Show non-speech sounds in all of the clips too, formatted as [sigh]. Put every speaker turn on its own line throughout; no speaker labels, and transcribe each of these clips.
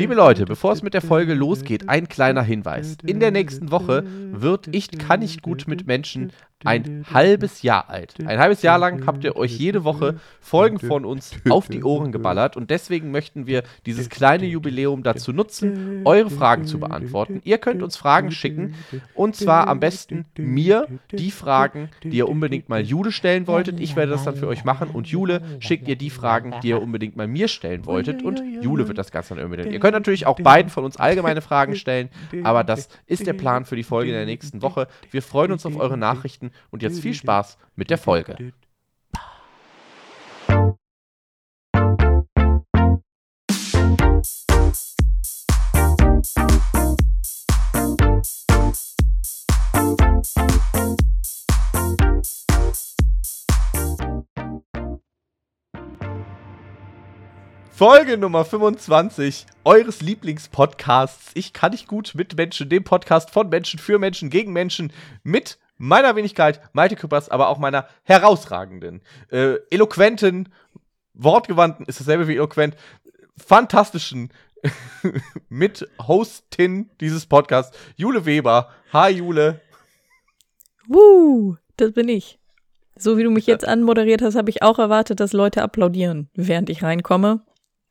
Liebe Leute, bevor es mit der Folge losgeht, ein kleiner Hinweis. In der nächsten Woche wird Ich kann nicht gut mit Menschen ein halbes Jahr alt. Ein halbes Jahr lang habt ihr euch jede Woche Folgen von uns auf die Ohren geballert und deswegen möchten wir dieses kleine Jubiläum dazu nutzen, eure Fragen zu beantworten. Ihr könnt uns Fragen schicken und zwar am besten mir die Fragen, die ihr unbedingt mal Jule stellen wolltet. Ich werde das dann für euch machen und Jule schickt ihr die Fragen, die ihr unbedingt mal mir stellen wolltet und Jule wird das Ganze dann übernehmen. Ihr könnt natürlich auch beiden von uns allgemeine Fragen stellen, aber das ist der Plan für die Folge in der nächsten Woche. Wir freuen uns auf eure Nachrichten und jetzt viel Spaß mit der Folge. Folge Nummer 25 eures Lieblingspodcasts. Ich kann nicht gut mit Menschen, dem Podcast von Menschen für Menschen gegen Menschen mit meiner Wenigkeit, Malte Küppers, aber auch meiner herausragenden, äh, eloquenten, wortgewandten, ist dasselbe wie eloquent, fantastischen [laughs] Mit-Hostin dieses Podcasts, Jule Weber. Hi, Jule.
Wuh, das bin ich. So wie du mich jetzt anmoderiert hast, habe ich auch erwartet, dass Leute applaudieren, während ich reinkomme.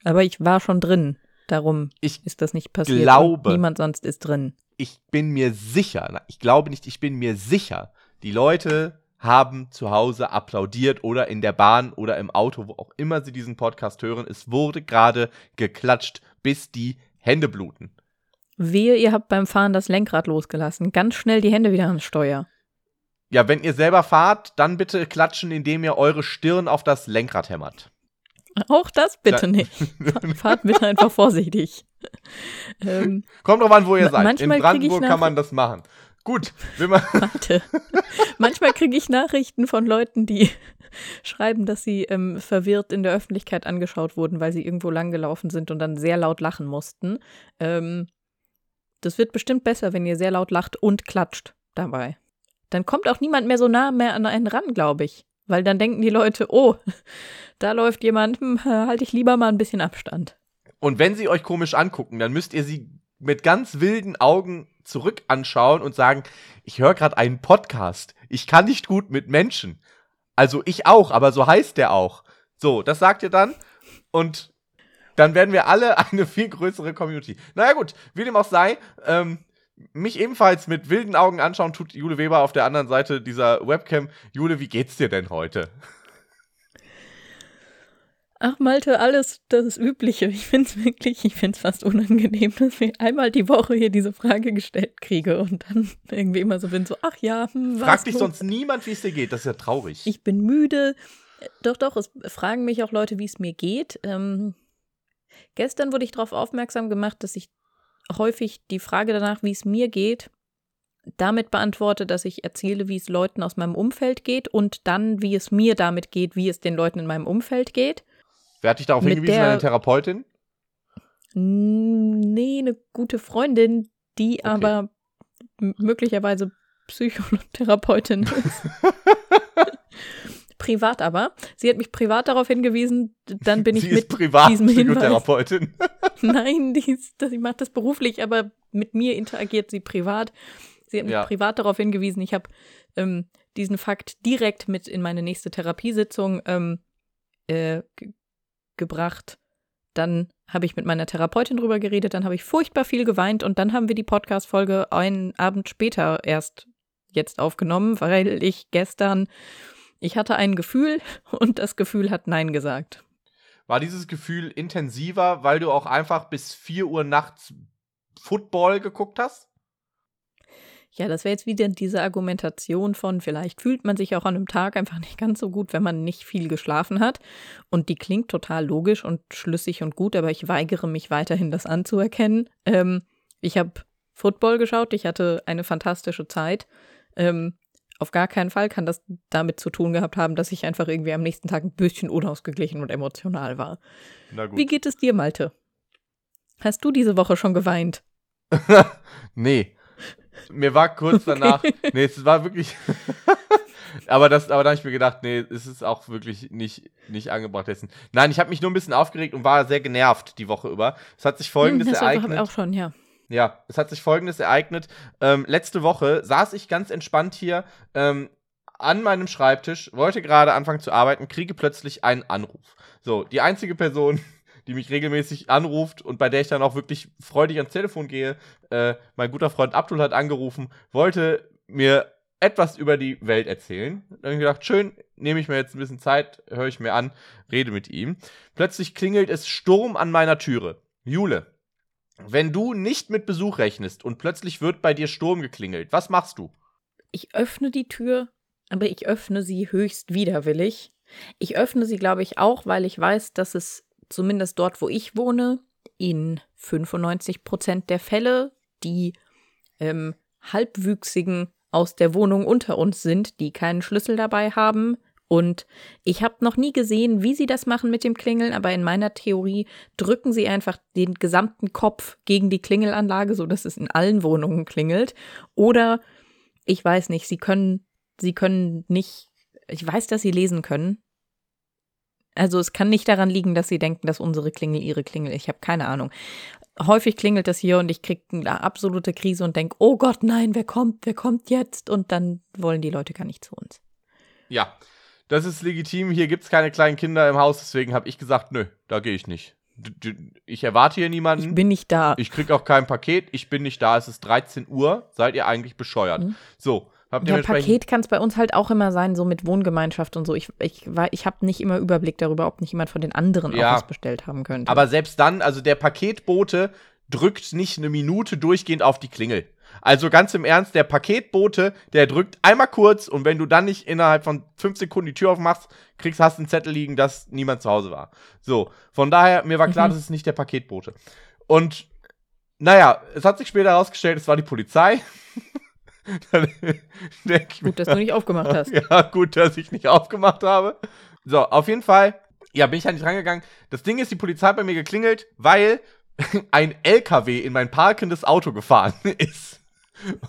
Aber ich war schon drin. Darum ich ist das nicht passiert.
Glaube,
niemand sonst ist drin
ich bin mir sicher, ich glaube nicht, ich bin mir sicher, die Leute haben zu Hause applaudiert oder in der Bahn oder im Auto, wo auch immer sie diesen Podcast hören. Es wurde gerade geklatscht, bis die Hände bluten.
Wehe, ihr habt beim Fahren das Lenkrad losgelassen. Ganz schnell die Hände wieder ans Steuer.
Ja, wenn ihr selber fahrt, dann bitte klatschen, indem ihr eure Stirn auf das Lenkrad hämmert.
Auch das bitte ja. nicht. Fahrt bitte einfach vorsichtig. [laughs]
ähm, Kommt drauf an, wo ihr seid. In Brandenburg kann man das machen. Gut. [laughs]
Warte. manchmal kriege ich Nachrichten von Leuten, die [laughs] schreiben, dass sie ähm, verwirrt in der Öffentlichkeit angeschaut wurden, weil sie irgendwo langgelaufen sind und dann sehr laut lachen mussten. Ähm, das wird bestimmt besser, wenn ihr sehr laut lacht und klatscht dabei. Dann kommt auch niemand mehr so nah mehr an einen ran, glaube ich. Weil dann denken die Leute, oh, [laughs] da läuft jemand, hm, halte ich lieber mal ein bisschen Abstand.
Und wenn sie euch komisch angucken, dann müsst ihr sie mit ganz wilden Augen zurück anschauen und sagen, ich höre gerade einen Podcast. Ich kann nicht gut mit Menschen. Also ich auch, aber so heißt der auch. So, das sagt ihr dann und dann werden wir alle [laughs] eine viel größere Community. Naja gut, wie dem auch sei, ähm, mich ebenfalls mit wilden Augen anschauen tut Jule Weber auf der anderen Seite dieser Webcam. Jule, wie geht's dir denn heute?
Ach, Malte, alles das Übliche. Ich finde es wirklich, ich finde es fast unangenehm, dass ich einmal die Woche hier diese Frage gestellt kriege und dann irgendwie immer so bin, so, ach ja,
hm, Fragt dich sonst niemand, wie es dir geht. Das ist ja traurig.
Ich bin müde. Doch, doch, es fragen mich auch Leute, wie es mir geht. Ähm, gestern wurde ich darauf aufmerksam gemacht, dass ich häufig die Frage danach, wie es mir geht, damit beantworte, dass ich erzähle, wie es Leuten aus meinem Umfeld geht und dann, wie es mir damit geht, wie es den Leuten in meinem Umfeld geht.
Wer hat dich darauf Mit hingewiesen, eine Therapeutin?
Nee, eine gute Freundin, die okay. aber möglicherweise Psychotherapeutin ist. [laughs] privat aber. Sie hat mich privat darauf hingewiesen, dann bin [laughs] ich
sie
mit
ist privat diesem Psychotherapeutin. [laughs] [laughs]
Nein, die, ist, die macht das beruflich, aber mit mir interagiert sie privat. Sie hat mich ja. privat darauf hingewiesen. Ich habe ähm, diesen Fakt direkt mit in meine nächste Therapiesitzung ähm, äh, gebracht. Dann habe ich mit meiner Therapeutin drüber geredet, dann habe ich furchtbar viel geweint und dann haben wir die Podcast-Folge einen Abend später erst jetzt aufgenommen, weil ich gestern ich hatte ein Gefühl [laughs] und das Gefühl hat Nein gesagt.
War dieses Gefühl intensiver, weil du auch einfach bis 4 Uhr nachts Football geguckt hast?
Ja, das wäre jetzt wieder diese Argumentation von, vielleicht fühlt man sich auch an einem Tag einfach nicht ganz so gut, wenn man nicht viel geschlafen hat. Und die klingt total logisch und schlüssig und gut, aber ich weigere mich weiterhin, das anzuerkennen. Ähm, ich habe Football geschaut, ich hatte eine fantastische Zeit. Ähm, auf gar keinen Fall kann das damit zu tun gehabt haben, dass ich einfach irgendwie am nächsten Tag ein bisschen unausgeglichen und emotional war. Na gut. Wie geht es dir, Malte? Hast du diese Woche schon geweint? [laughs]
nee. Mir war kurz danach, okay. nee, es war wirklich, [laughs] aber, das, aber dann habe ich mir gedacht, nee, es ist auch wirklich nicht, nicht angebracht dessen. Nein, ich habe mich nur ein bisschen aufgeregt und war sehr genervt die Woche über. Es hat sich folgendes
Hm, das
ereignet.
ich auch schon, ja.
Ja, es hat sich folgendes ereignet. Ähm, letzte Woche saß ich ganz entspannt hier ähm, an meinem Schreibtisch, wollte gerade anfangen zu arbeiten, kriege plötzlich einen Anruf. So, die einzige Person, [laughs] die mich regelmäßig anruft und bei der ich dann auch wirklich freudig ans Telefon gehe, äh, mein guter Freund Abdul hat angerufen, wollte mir etwas über die Welt erzählen. Dann gedacht, schön, nehme ich mir jetzt ein bisschen Zeit, höre ich mir an, rede mit ihm. Plötzlich klingelt es Sturm an meiner Türe. Jule, wenn du nicht mit Besuch rechnest und plötzlich wird bei dir Sturm geklingelt, was machst du?
Ich öffne die Tür, aber ich öffne sie höchst widerwillig. Ich öffne sie, glaube ich, auch, weil ich weiß, dass es zumindest dort, wo ich wohne, in 95 Prozent der Fälle die ähm, Halbwüchsigen aus der Wohnung unter uns sind, die keinen Schlüssel dabei haben. Und ich habe noch nie gesehen, wie sie das machen mit dem Klingeln, aber in meiner Theorie drücken sie einfach den gesamten Kopf gegen die Klingelanlage, sodass es in allen Wohnungen klingelt. Oder ich weiß nicht, sie können, sie können nicht, ich weiß, dass sie lesen können. Also es kann nicht daran liegen, dass sie denken, dass unsere Klingel ihre Klingel. Ich habe keine Ahnung. Häufig klingelt das hier und ich kriege eine absolute Krise und denke, oh Gott, nein, wer kommt, wer kommt jetzt? Und dann wollen die Leute gar nicht zu uns.
Ja, das ist legitim. Hier gibt es keine kleinen Kinder im Haus, deswegen habe ich gesagt, nö, da gehe ich nicht. Ich erwarte hier niemanden.
Ich bin nicht da.
Ich krieg auch kein Paket. Ich bin nicht da. Es ist 13 Uhr. Seid ihr eigentlich bescheuert?
Mhm.
So, habt ihr
Ja, Paket kann es bei uns halt auch immer sein, so mit Wohngemeinschaft und so. Ich, ich, ich habe nicht immer Überblick darüber, ob nicht jemand von den anderen
Ja.
auch was bestellt haben könnte.
Aber selbst dann, also der Paketbote drückt nicht eine Minute durchgehend auf die Klingel. Also ganz im Ernst, der Paketbote, der drückt einmal kurz und wenn du dann nicht innerhalb von fünf Sekunden die Tür aufmachst, kriegst, hast einen Zettel liegen, dass niemand zu Hause war. So, von daher, mir war klar,
Mhm.
das ist nicht der Paketbote. Und naja, es hat sich später herausgestellt, es war die Polizei. [laughs] ich mir,
Gut, dass du nicht aufgemacht hast. [laughs]
ja, gut, dass ich nicht aufgemacht habe. So, auf jeden Fall, ja, bin ich halt nicht rangegangen. Das Ding ist, die Polizei hat bei mir geklingelt, weil [laughs] ein LKW in mein parkendes Auto gefahren ist.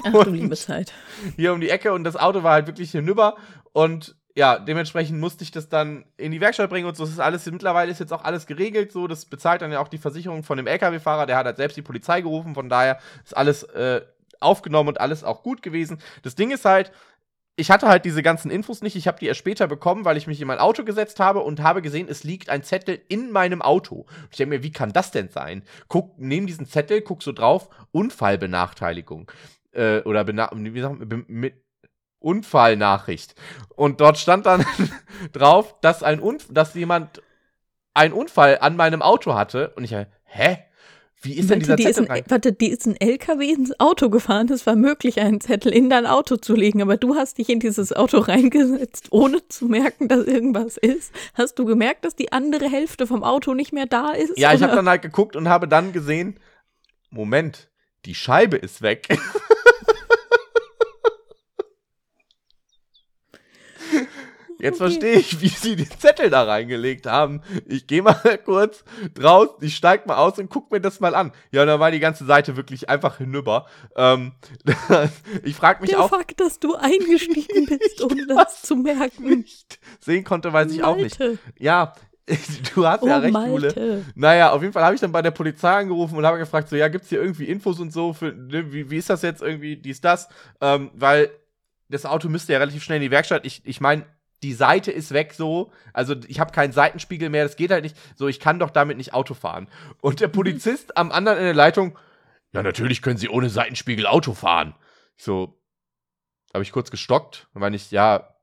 Ach du
Und
liebe Zeit.
Hier um die Ecke und das Auto war halt wirklich hinüber und ja, dementsprechend musste ich das dann in die Werkstatt bringen und so. Das ist alles, mittlerweile ist jetzt auch alles geregelt, so. Das bezahlt dann ja auch die Versicherung von dem LKW-Fahrer, der hat halt selbst die Polizei gerufen, von daher ist alles äh, aufgenommen und alles auch gut gewesen. Das Ding ist halt, ich hatte halt diese ganzen Infos nicht. Ich habe die erst später bekommen, weil ich mich in mein Auto gesetzt habe und habe gesehen, es liegt ein Zettel in meinem Auto. Ich denke mir, wie kann das denn sein? Guck, nehme diesen Zettel, guck so drauf, Unfallbenachteiligung. Äh, oder bena wie sagt man, mit Unfallnachricht. Und dort stand dann [laughs] drauf, dass ein Unf dass jemand einen Unfall an meinem Auto hatte. Und ich, hä? Wie ist denn dieser
die ist
Zettel
ein,
rein?
warte, die ist ein LKW ins Auto gefahren. Es war möglich, einen Zettel in dein Auto zu legen, aber du hast dich in dieses Auto reingesetzt, ohne zu merken, dass irgendwas ist. Hast du gemerkt, dass die andere Hälfte vom Auto nicht mehr da ist?
Ja, ich habe
oder?
dann halt geguckt und habe dann gesehen, Moment, die Scheibe ist weg. [laughs] Jetzt
Okay.
verstehe ich, wie sie den Zettel da reingelegt haben. Ich gehe mal [laughs] kurz draußen, ich steig mal aus und guck mir das mal an. Ja, und dann war die ganze Seite wirklich einfach hinüber. Ähm, [laughs] ich frage mich
Der
auch,
Fakt, dass du eingestiegen bist, ohne das
das
zu merken.
nicht sehen konnte, weiß ich auch nicht.
Malte.
Ja, [laughs] du hast
Oh,
ja recht, Jule.
Malte.
Naja, auf jeden Fall habe ich dann bei der Polizei angerufen und habe gefragt, so, ja, gibt's hier irgendwie Infos und so, für, ne, wie, wie ist das jetzt irgendwie, dies, das? Ähm, weil das Auto müsste ja relativ schnell in die Werkstatt. Ich, ich meine, die Seite ist weg so, also ich habe keinen Seitenspiegel mehr, das geht halt nicht. So, ich kann doch damit nicht Auto fahren. Und der Polizist am anderen in der Leitung, ja, natürlich können Sie ohne Seitenspiegel Auto fahren. Ich so, habe ich kurz gestockt, meine ich, ja,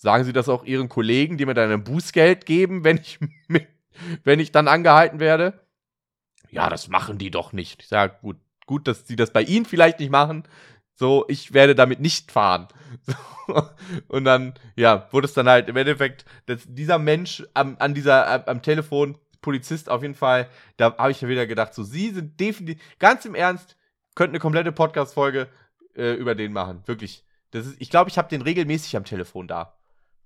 sagen Sie das auch Ihren Kollegen, die mir dann ein Bußgeld geben, wenn ich [laughs] mit, wenn ich dann angehalten werde? Ja, das machen die doch nicht. Ich sage, gut, gut, dass sie das bei Ihnen vielleicht nicht machen. So, ich werde damit nicht fahren. [laughs] So, und dann, ja, wurde es dann halt im Endeffekt, dass dieser Mensch am, an dieser, am, Telefon, Polizist auf jeden Fall, da habe ich ja wieder gedacht, so, Sie sind definitiv, ganz im Ernst, könnten eine komplette Podcast-Folge äh, über den machen. Wirklich. Das ist, ich glaube, ich habe den regelmäßig am Telefon da.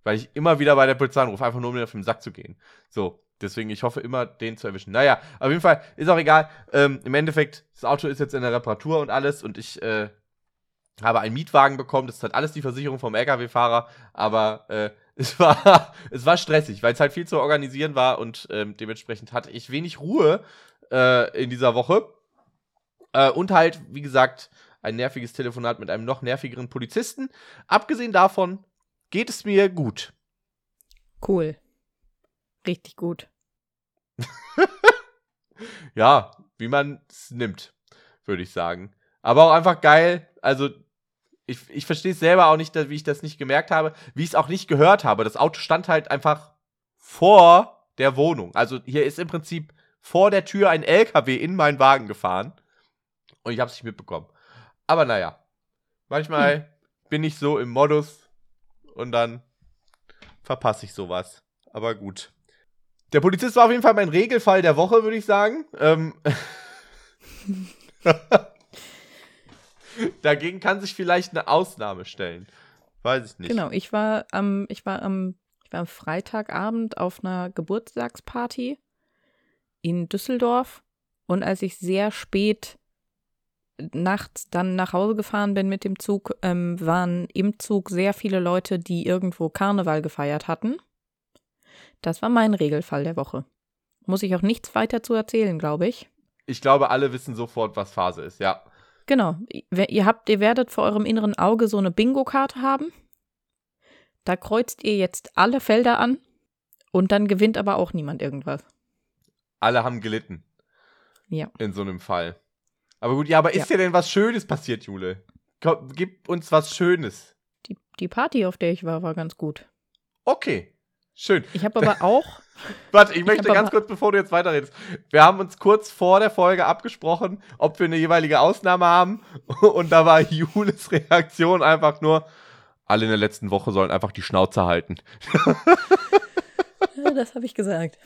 Weil ich immer wieder bei der Polizei anrufe, einfach nur um mir auf den Sack zu gehen. So, deswegen, ich hoffe immer, den zu erwischen. Naja, auf jeden Fall, ist auch egal. Ähm, Im Endeffekt, das Auto ist jetzt in der Reparatur und alles und ich, äh, habe einen Mietwagen bekommen. Das ist halt alles die Versicherung vom LKW-Fahrer. Aber äh, [laughs] es, war, es war stressig, weil es halt viel zu organisieren war und ähm, dementsprechend hatte ich wenig Ruhe äh, in dieser Woche. Äh, und halt, wie gesagt, ein nerviges Telefonat mit einem noch nervigeren Polizisten. Abgesehen davon geht es mir gut.
Cool. Richtig gut. [laughs]
ja, wie man es nimmt, würde ich sagen. Aber auch einfach geil. Also, ich, ich verstehe es selber auch nicht, wie ich das nicht gemerkt habe, wie ich es auch nicht gehört habe. Das Auto stand halt einfach vor der Wohnung. Also, hier ist im Prinzip vor der Tür ein LKW in meinen Wagen gefahren. Und ich habe es nicht mitbekommen. Aber naja, manchmal hm. bin ich so im Modus und dann verpasse ich sowas. Aber gut. Der Polizist war auf jeden Fall mein Regelfall der Woche, würde ich sagen. Ähm [laughs] Dagegen kann sich vielleicht eine Ausnahme stellen. Weiß ich nicht.
Genau, ich war am, ich war am, ich war am Freitagabend auf einer Geburtstagsparty in Düsseldorf und als ich sehr spät nachts dann nach Hause gefahren bin mit dem Zug, ähm, waren im Zug sehr viele Leute, die irgendwo Karneval gefeiert hatten. Das war mein Regelfall der Woche. Muss ich auch nichts weiter zu erzählen, glaube ich.
Ich glaube, alle wissen sofort, was Phase ist, ja.
Genau. Ihr habt, ihr werdet vor eurem inneren Auge so eine Bingo-Karte haben. Da kreuzt ihr jetzt alle Felder an und dann gewinnt aber auch niemand irgendwas.
Alle haben gelitten.
Ja.
In so einem Fall. Aber gut, ja, aber ist ja. dir denn was Schönes passiert, Jule? Komm, gib uns was Schönes.
Die, die Party, auf der ich war, war ganz gut.
Okay. Schön.
Ich habe aber [laughs] auch.
Warte, ich möchte ich ganz kurz, bevor du jetzt weiterredest. Wir haben uns kurz vor der Folge abgesprochen, ob wir eine jeweilige Ausnahme haben. [laughs] Und da war Jules Reaktion einfach nur: alle in der letzten Woche sollen einfach die Schnauze halten. [laughs]
Das habe ich gesagt.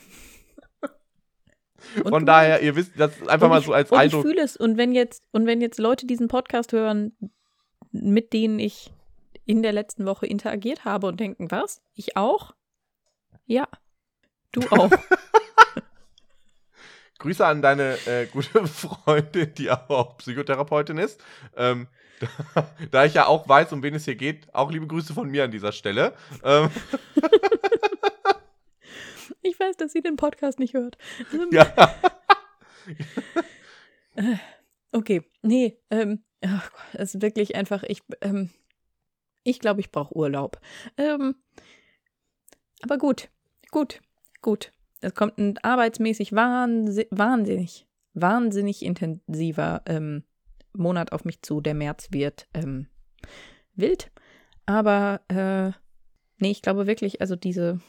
Und Von daher, ihr wisst, das ist einfach mal so als
und
Eindruck.
Ich fühle es. Und wenn jetzt, und wenn jetzt Leute diesen Podcast hören, mit denen ich in der letzten Woche interagiert habe und denken, was? Ich auch? Ja. Du [laughs] auch.
Grüße an deine äh, gute [laughs] Freundin, die auch Psychotherapeutin ist. Ähm, da, [laughs] da, ich ja auch weiß, um wen es hier geht, auch liebe Grüße von mir an dieser Stelle. Ähm.
Ich weiß, dass sie den Podcast nicht hört. [laughs]
Ähm, ja.
Äh, okay, nee, ähm, ach, es ist wirklich einfach, ich, ähm, ich glaube, ich brauche Urlaub. Ähm, aber gut, gut, gut. Es kommt ein arbeitsmäßig wahnsinnig, wahnsinnig, wahnsinnig intensiver ähm, Monat auf mich zu. Der März wird ähm, wild. Aber äh, nee, ich glaube wirklich, also diese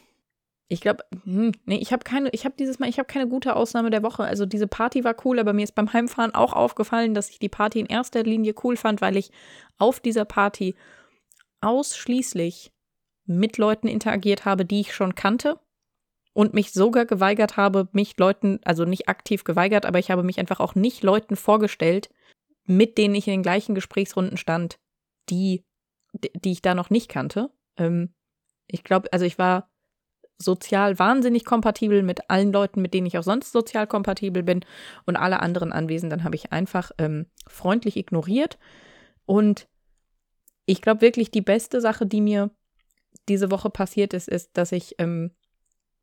ich glaube, hm, nee, ich habe keine, ich habe dieses Mal, ich habe keine gute Ausnahme der Woche. Also diese Party war cool, aber mir ist beim Heimfahren auch aufgefallen, dass ich die Party in erster Linie cool fand, weil ich auf dieser Party ausschließlich mit Leuten interagiert habe, die ich schon kannte und mich sogar geweigert habe, mich Leuten, also nicht aktiv geweigert, aber ich habe mich einfach auch nicht Leuten vorgestellt, mit denen ich in den gleichen Gesprächsrunden stand, die, die ich da noch nicht kannte. Ähm, ich glaube, also ich war sozial wahnsinnig kompatibel mit allen Leuten, mit denen ich auch sonst sozial kompatibel bin. Und alle anderen Anwesenden habe ich einfach ähm, freundlich ignoriert. Und ich glaube wirklich, die beste Sache, die mir diese Woche passiert ist, ist, dass ich ähm,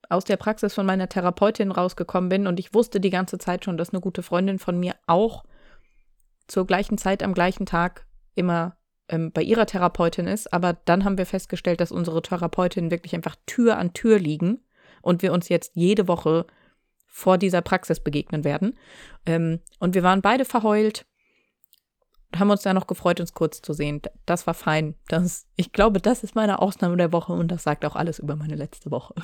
aus der Praxis von meiner Therapeutin rausgekommen bin und ich wusste die ganze Zeit schon, dass eine gute Freundin von mir auch zur gleichen Zeit am gleichen Tag immer ähm, bei ihrer Therapeutin ist, aber dann haben wir festgestellt, dass unsere Therapeutinnen wirklich einfach Tür an Tür liegen und wir uns jetzt jede Woche vor dieser Praxis begegnen werden. Ähm, und wir waren beide verheult und haben uns da noch gefreut, uns kurz zu sehen. Das war fein. Das, ich glaube, das ist meine Ausnahme der Woche und das sagt auch alles über meine letzte Woche.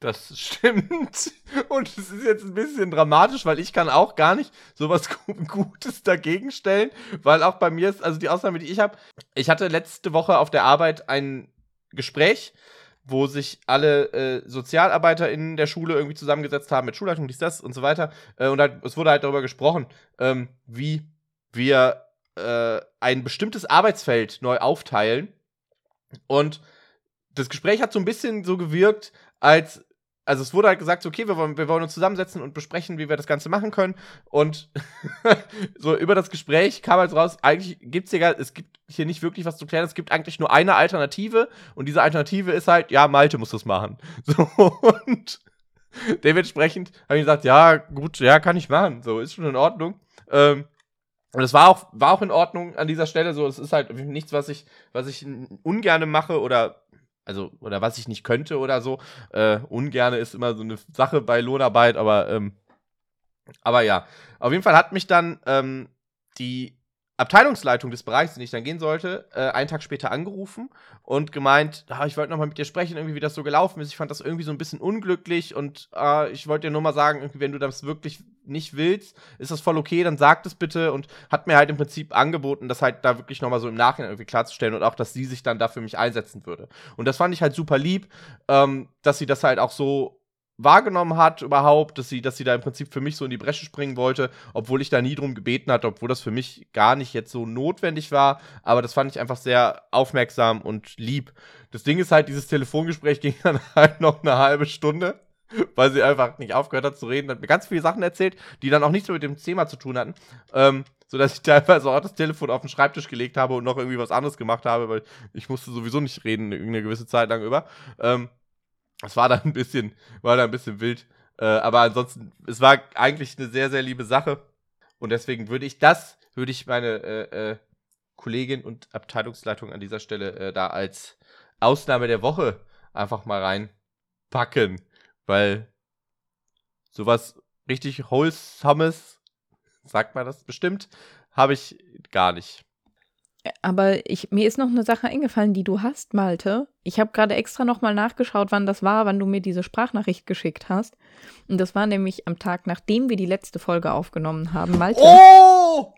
Das [laughs] stimmt. Und es ist jetzt ein bisschen dramatisch, weil ich kann auch gar nicht so was [laughs] Gutes dagegen stellen, weil auch bei mir ist, also die Ausnahme, die ich habe, ich hatte letzte Woche auf der Arbeit ein Gespräch, wo sich alle äh, Sozialarbeiter in der Schule irgendwie zusammengesetzt haben mit Schulleitung, dies, das und so weiter. Äh, und halt, es wurde halt darüber gesprochen, ähm, wie wir äh, ein bestimmtes Arbeitsfeld neu aufteilen. Und das Gespräch hat so ein bisschen so gewirkt, als also es wurde halt gesagt, okay, wir wollen, wir wollen uns zusammensetzen und besprechen, wie wir das Ganze machen können. Und [laughs] so über das Gespräch kam halt raus, eigentlich gibt es hier, es gibt hier nicht wirklich was zu klären. Es gibt eigentlich nur eine Alternative und diese Alternative ist halt, ja, Malte muss das machen. [laughs] So, und dementsprechend habe ich gesagt, ja, gut, ja, kann ich machen. So, ist schon in Ordnung. Ähm, und es war auch, war auch in Ordnung an dieser Stelle. So, es ist halt nichts, was ich, was ich ungerne mache oder also, oder was ich nicht könnte oder so. Äh, ungerne ist immer so eine Sache bei Lohnarbeit, aber, ähm, aber ja. Auf jeden Fall hat mich dann ähm, die Abteilungsleitung des Bereichs, in den ich dann gehen sollte, äh, einen Tag später angerufen und gemeint, ah, ich wollte nochmal mit dir sprechen, irgendwie wie das so gelaufen ist. Ich fand das irgendwie so ein bisschen unglücklich und äh, ich wollte dir nur mal sagen, wenn du das wirklich nicht willst, ist das voll okay, dann sag das bitte und hat mir halt im Prinzip angeboten, das halt da wirklich nochmal so im Nachhinein irgendwie klarzustellen und auch, dass sie sich dann da für mich einsetzen würde. Und das fand ich halt super lieb, ähm, dass sie das halt auch so wahrgenommen hat überhaupt, dass sie, dass sie da im Prinzip für mich so in die Bresche springen wollte, obwohl ich da nie drum gebeten hatte, obwohl das für mich gar nicht jetzt so notwendig war. Aber das fand ich einfach sehr aufmerksam und lieb. Das Ding ist halt, dieses Telefongespräch ging [laughs] dann halt noch eine halbe Stunde, weil sie einfach nicht aufgehört hat zu reden, hat mir ganz viele Sachen erzählt, die dann auch nichts mehr mit dem Thema zu tun hatten. Ähm, sodass ich [laughs] teilweise auch das Telefon auf den Schreibtisch gelegt habe und noch irgendwie was anderes gemacht habe, weil ich musste sowieso nicht reden, eine gewisse Zeit lang über. Ähm, es war dann ein bisschen, war dann ein bisschen wild. Äh, aber ansonsten, es war eigentlich eine sehr, sehr liebe Sache. Und deswegen würde ich das, würde ich meine äh, äh, Kollegin und Abteilungsleitung an dieser Stelle äh, da als Ausnahme der Woche einfach mal reinpacken. Weil sowas richtig Wholesomes, sagt man das bestimmt, habe ich gar nicht.
Aber ich, mir ist noch eine Sache eingefallen, die du hast, Malte. Ich habe gerade extra nochmal nachgeschaut, wann das war, wann du mir diese Sprachnachricht geschickt hast. Und das war nämlich am Tag, nachdem wir die letzte Folge aufgenommen haben. Malte.
Oh!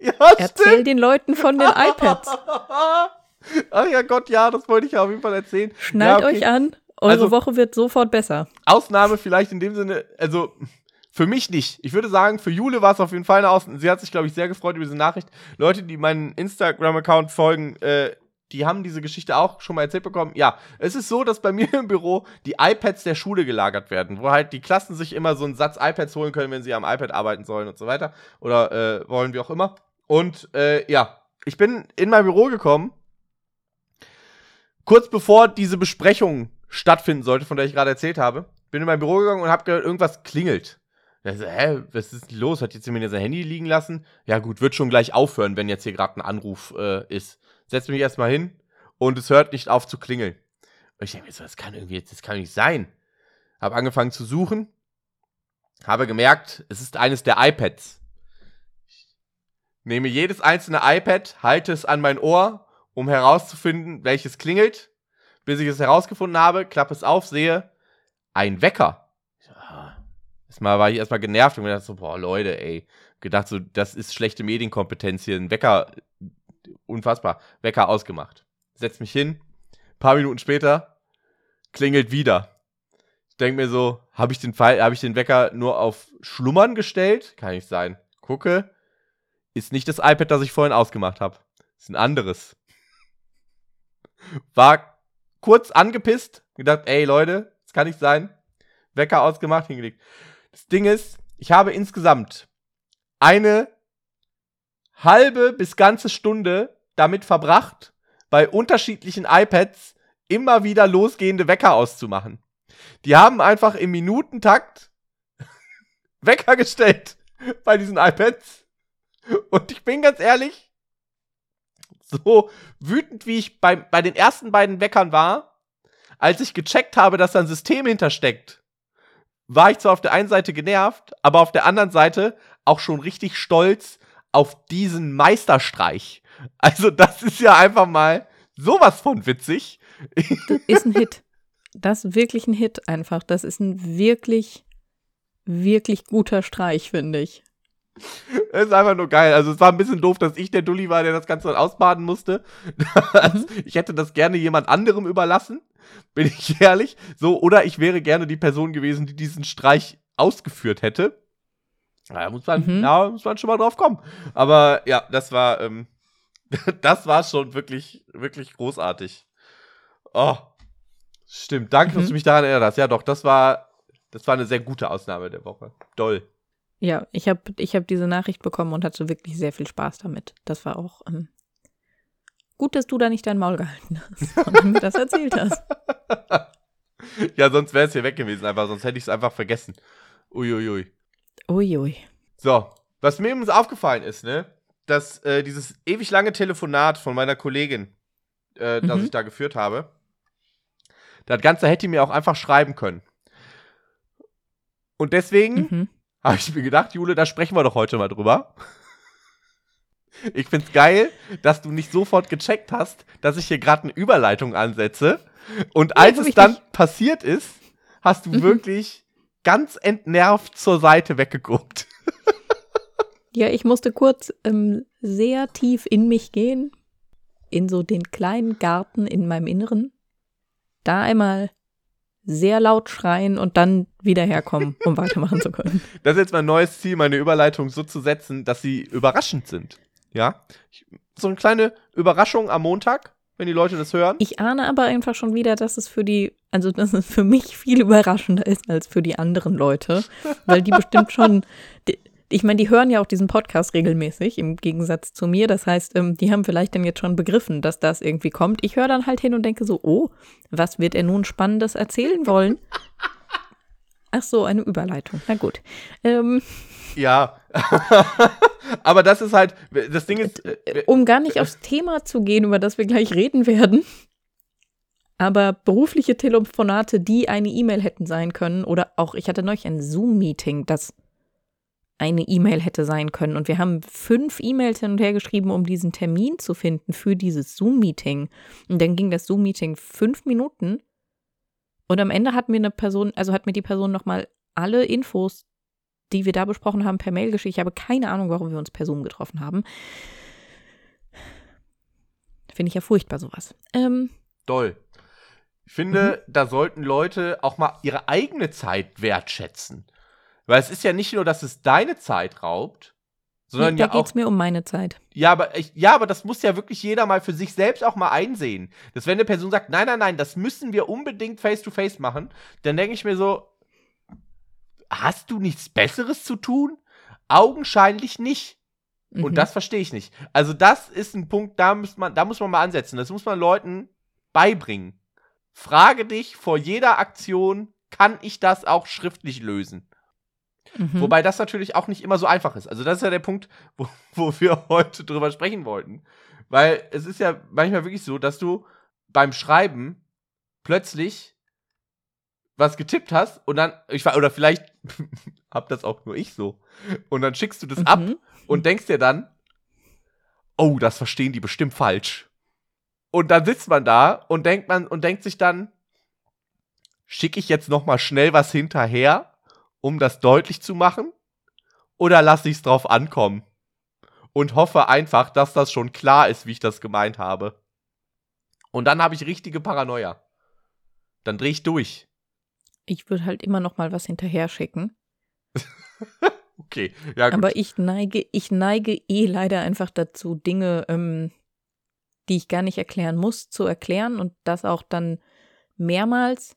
Ja, Erzähl stimmt. den Leuten von den [laughs] iPads.
Ach ja Gott, ja, das wollte ich auf jeden Fall erzählen.
Schnallt
ja,
okay. euch an, eure also, Woche wird sofort besser.
Ausnahme vielleicht in dem Sinne, also für mich nicht. Ich würde sagen, für Jule war es auf jeden Fall eine Ausnahme. Sie hat sich, glaube ich, sehr gefreut über diese Nachricht. Leute, die meinen Instagram-Account folgen, äh, die haben diese Geschichte auch schon mal erzählt bekommen. Ja, es ist so, dass bei [laughs] mir im Büro die iPads der Schule gelagert werden, wo halt die Klassen sich immer so einen Satz iPads holen können, wenn sie am iPad arbeiten sollen und so weiter. Oder äh, wollen, wie auch immer. Und äh, ja, ich bin in mein Büro gekommen, kurz bevor diese Besprechung stattfinden sollte, von der ich gerade erzählt habe. Bin in mein Büro gegangen und habe gehört, irgendwas klingelt. So, hä, was ist los? Hat jetzt jemand sein Handy liegen lassen? Ja, gut, wird schon gleich aufhören, wenn jetzt hier gerade ein Anruf äh, ist. Setz mich erstmal hin und es hört nicht auf zu klingeln. Und ich denke mir so, das kann irgendwie das kann nicht sein. Habe angefangen zu suchen, habe gemerkt, es ist eines der iPads. Ich nehme jedes einzelne iPad, halte es an mein Ohr, um herauszufinden, welches klingelt. Bis ich es herausgefunden habe, klappe es auf, sehe ein Wecker. Erstmal war ich erstmal genervt und mir gedacht so, boah, Leute, ey. Gedacht so, das ist schlechte Medienkompetenz hier. Ein Wecker, unfassbar, Wecker ausgemacht. Setz mich hin, paar Minuten später klingelt wieder. Ich denke mir so, habe ich den ich den Wecker nur auf Schlummern gestellt? Kann nicht sein. Gucke, ist nicht das iPad, das ich vorhin ausgemacht habe. Ist ein anderes. War kurz angepisst, gedacht, ey Leute, das kann nicht sein. Wecker ausgemacht, hingelegt. Das Ding ist, ich habe insgesamt eine halbe bis ganze Stunde damit verbracht, bei unterschiedlichen iPads immer wieder losgehende Wecker auszumachen. Die haben einfach im Minutentakt [laughs] Wecker gestellt bei diesen iPads. Und ich bin ganz ehrlich, so wütend wie ich bei, bei den ersten beiden Weckern war, als ich gecheckt habe, dass da ein System hintersteckt, war ich zwar auf der einen Seite genervt, aber auf der anderen Seite auch schon richtig stolz auf diesen Meisterstreich. [laughs] Also, das ist ja einfach mal sowas von witzig.
Das ist ein Hit. Das ist wirklich ein Hit einfach. Das ist ein wirklich, wirklich guter Streich, finde ich.
Das ist einfach nur geil. Also es war ein bisschen doof, dass ich der Dulli war, der das Ganze dann ausbaden musste. [laughs] Mhm. ich hätte das gerne jemand anderem überlassen [laughs] bin ich ehrlich. So, oder ich wäre gerne die Person gewesen, die diesen Streich ausgeführt hätte. Da muss man, mhm. ja, muss man schon mal drauf kommen. Aber ja, das war, ähm, [laughs] das war schon wirklich, wirklich großartig. Oh, Stimmt, danke, dass
Mhm.
du mich daran erinnert hast. Ja, doch, das war, das war eine sehr gute Ausnahme der Woche. Doll.
Ja, ich habe ich hab diese Nachricht bekommen und hatte wirklich sehr viel Spaß damit. Das war auch ähm, gut, dass du da nicht dein Maul gehalten hast [laughs] und mir das erzählt hast.
ja, sonst wäre es hier weg gewesen, einfach, sonst hätte ich es einfach vergessen. Uiuiui.
Uiui.
So, was mir übrigens aufgefallen ist, ne, dass äh, dieses ewig lange Telefonat von meiner Kollegin, äh, das
Mhm.
ich da geführt habe, das Ganze hätte die mir auch einfach schreiben können. Und deswegen
Mhm.
habe ich mir gedacht, Jule, da sprechen wir doch heute mal drüber. Ich find's geil, dass du nicht sofort gecheckt hast, dass ich hier gerade eine Überleitung ansetze. Und als
hab
es dann
nicht.
passiert ist, hast du
Mhm.
wirklich ganz entnervt zur Seite weggeguckt.
Ja, ich musste kurz ähm, sehr tief in mich gehen, in so den kleinen Garten in meinem Inneren, da einmal sehr laut schreien und dann wieder herkommen, um [laughs] weitermachen zu können.
Das ist jetzt mein neues Ziel, meine Überleitung so zu setzen, dass sie überraschend sind. Ja? So eine kleine Überraschung am Montag, wenn die Leute das hören.
Ich ahne aber einfach schon wieder, dass es für die, also dass es für mich viel überraschender ist als für die anderen Leute, weil die bestimmt schon, [laughs] die, ich meine, die hören ja auch diesen Podcast regelmäßig, im Gegensatz zu mir. Das heißt, ähm, die haben vielleicht dann jetzt schon begriffen, dass das irgendwie kommt. Ich höre dann halt hin und denke so, oh, was wird er nun Spannendes erzählen wollen? [laughs] Ach so, eine Überleitung. Na gut. Ähm,
Ja. [laughs] Aber das ist halt, das Ding ist, äh,
um gar nicht aufs Thema zu gehen, über das wir gleich reden werden. Aber berufliche Telefonate, die eine E-Mail hätten sein können, oder auch, ich hatte neulich ein Zoom-Meeting, das eine E-Mail hätte sein können. Und wir haben fünf E-Mails hin und her geschrieben, um diesen Termin zu finden für dieses Zoom-Meeting. Und dann ging das Zoom-Meeting fünf Minuten. Und am Ende hat mir eine Person, also hat mir die Person nochmal alle Infos, die wir da besprochen haben, per Mail geschickt. Ich habe keine Ahnung, warum wir uns per Zoom getroffen haben. Finde ich ja furchtbar, sowas. Ähm,
doll. Ich finde, da sollten Leute auch mal ihre eigene Zeit wertschätzen. Weil es ist ja nicht nur, dass es deine Zeit raubt, sondern
da
ja auch
geht es mir um meine Zeit.
Ja, aber ich, ja, aber das muss ja wirklich jeder mal für sich selbst auch mal einsehen. Dass wenn eine Person sagt, nein, nein, nein, das müssen wir unbedingt face to face machen, dann denke ich mir so, hast du nichts Besseres zu tun? Augenscheinlich nicht. Und
Mhm.
das verstehe ich nicht. Also das ist ein Punkt, da muss man, da muss man mal ansetzen. Das muss man Leuten beibringen. Frage dich vor jeder Aktion, kann ich das auch schriftlich lösen?
Mhm.
Wobei das natürlich auch nicht immer so einfach ist. Also das ist ja der Punkt, wo, wo wir heute drüber sprechen wollten. Weil es ist ja manchmal wirklich so, dass du beim Schreiben plötzlich was getippt hast und dann, ich war, oder vielleicht [laughs] hab das auch nur ich so. Und dann schickst du das ab
Mhm.
und denkst dir dann, oh, das verstehen die bestimmt falsch. Und dann sitzt man da und denkt man und denkt sich dann, schicke ich jetzt noch mal schnell was hinterher, um das deutlich zu machen, oder lasse ich es drauf ankommen und hoffe einfach, dass das schon klar ist, wie ich das gemeint habe. Und dann habe ich richtige Paranoia. Dann drehe ich durch.
Ich würde halt immer noch mal was hinterher schicken. [laughs]
Okay, ja gut.
Aber ich neige, ich neige eh leider einfach dazu, Dinge, ähm, die ich gar nicht erklären muss, zu erklären und das auch dann mehrmals,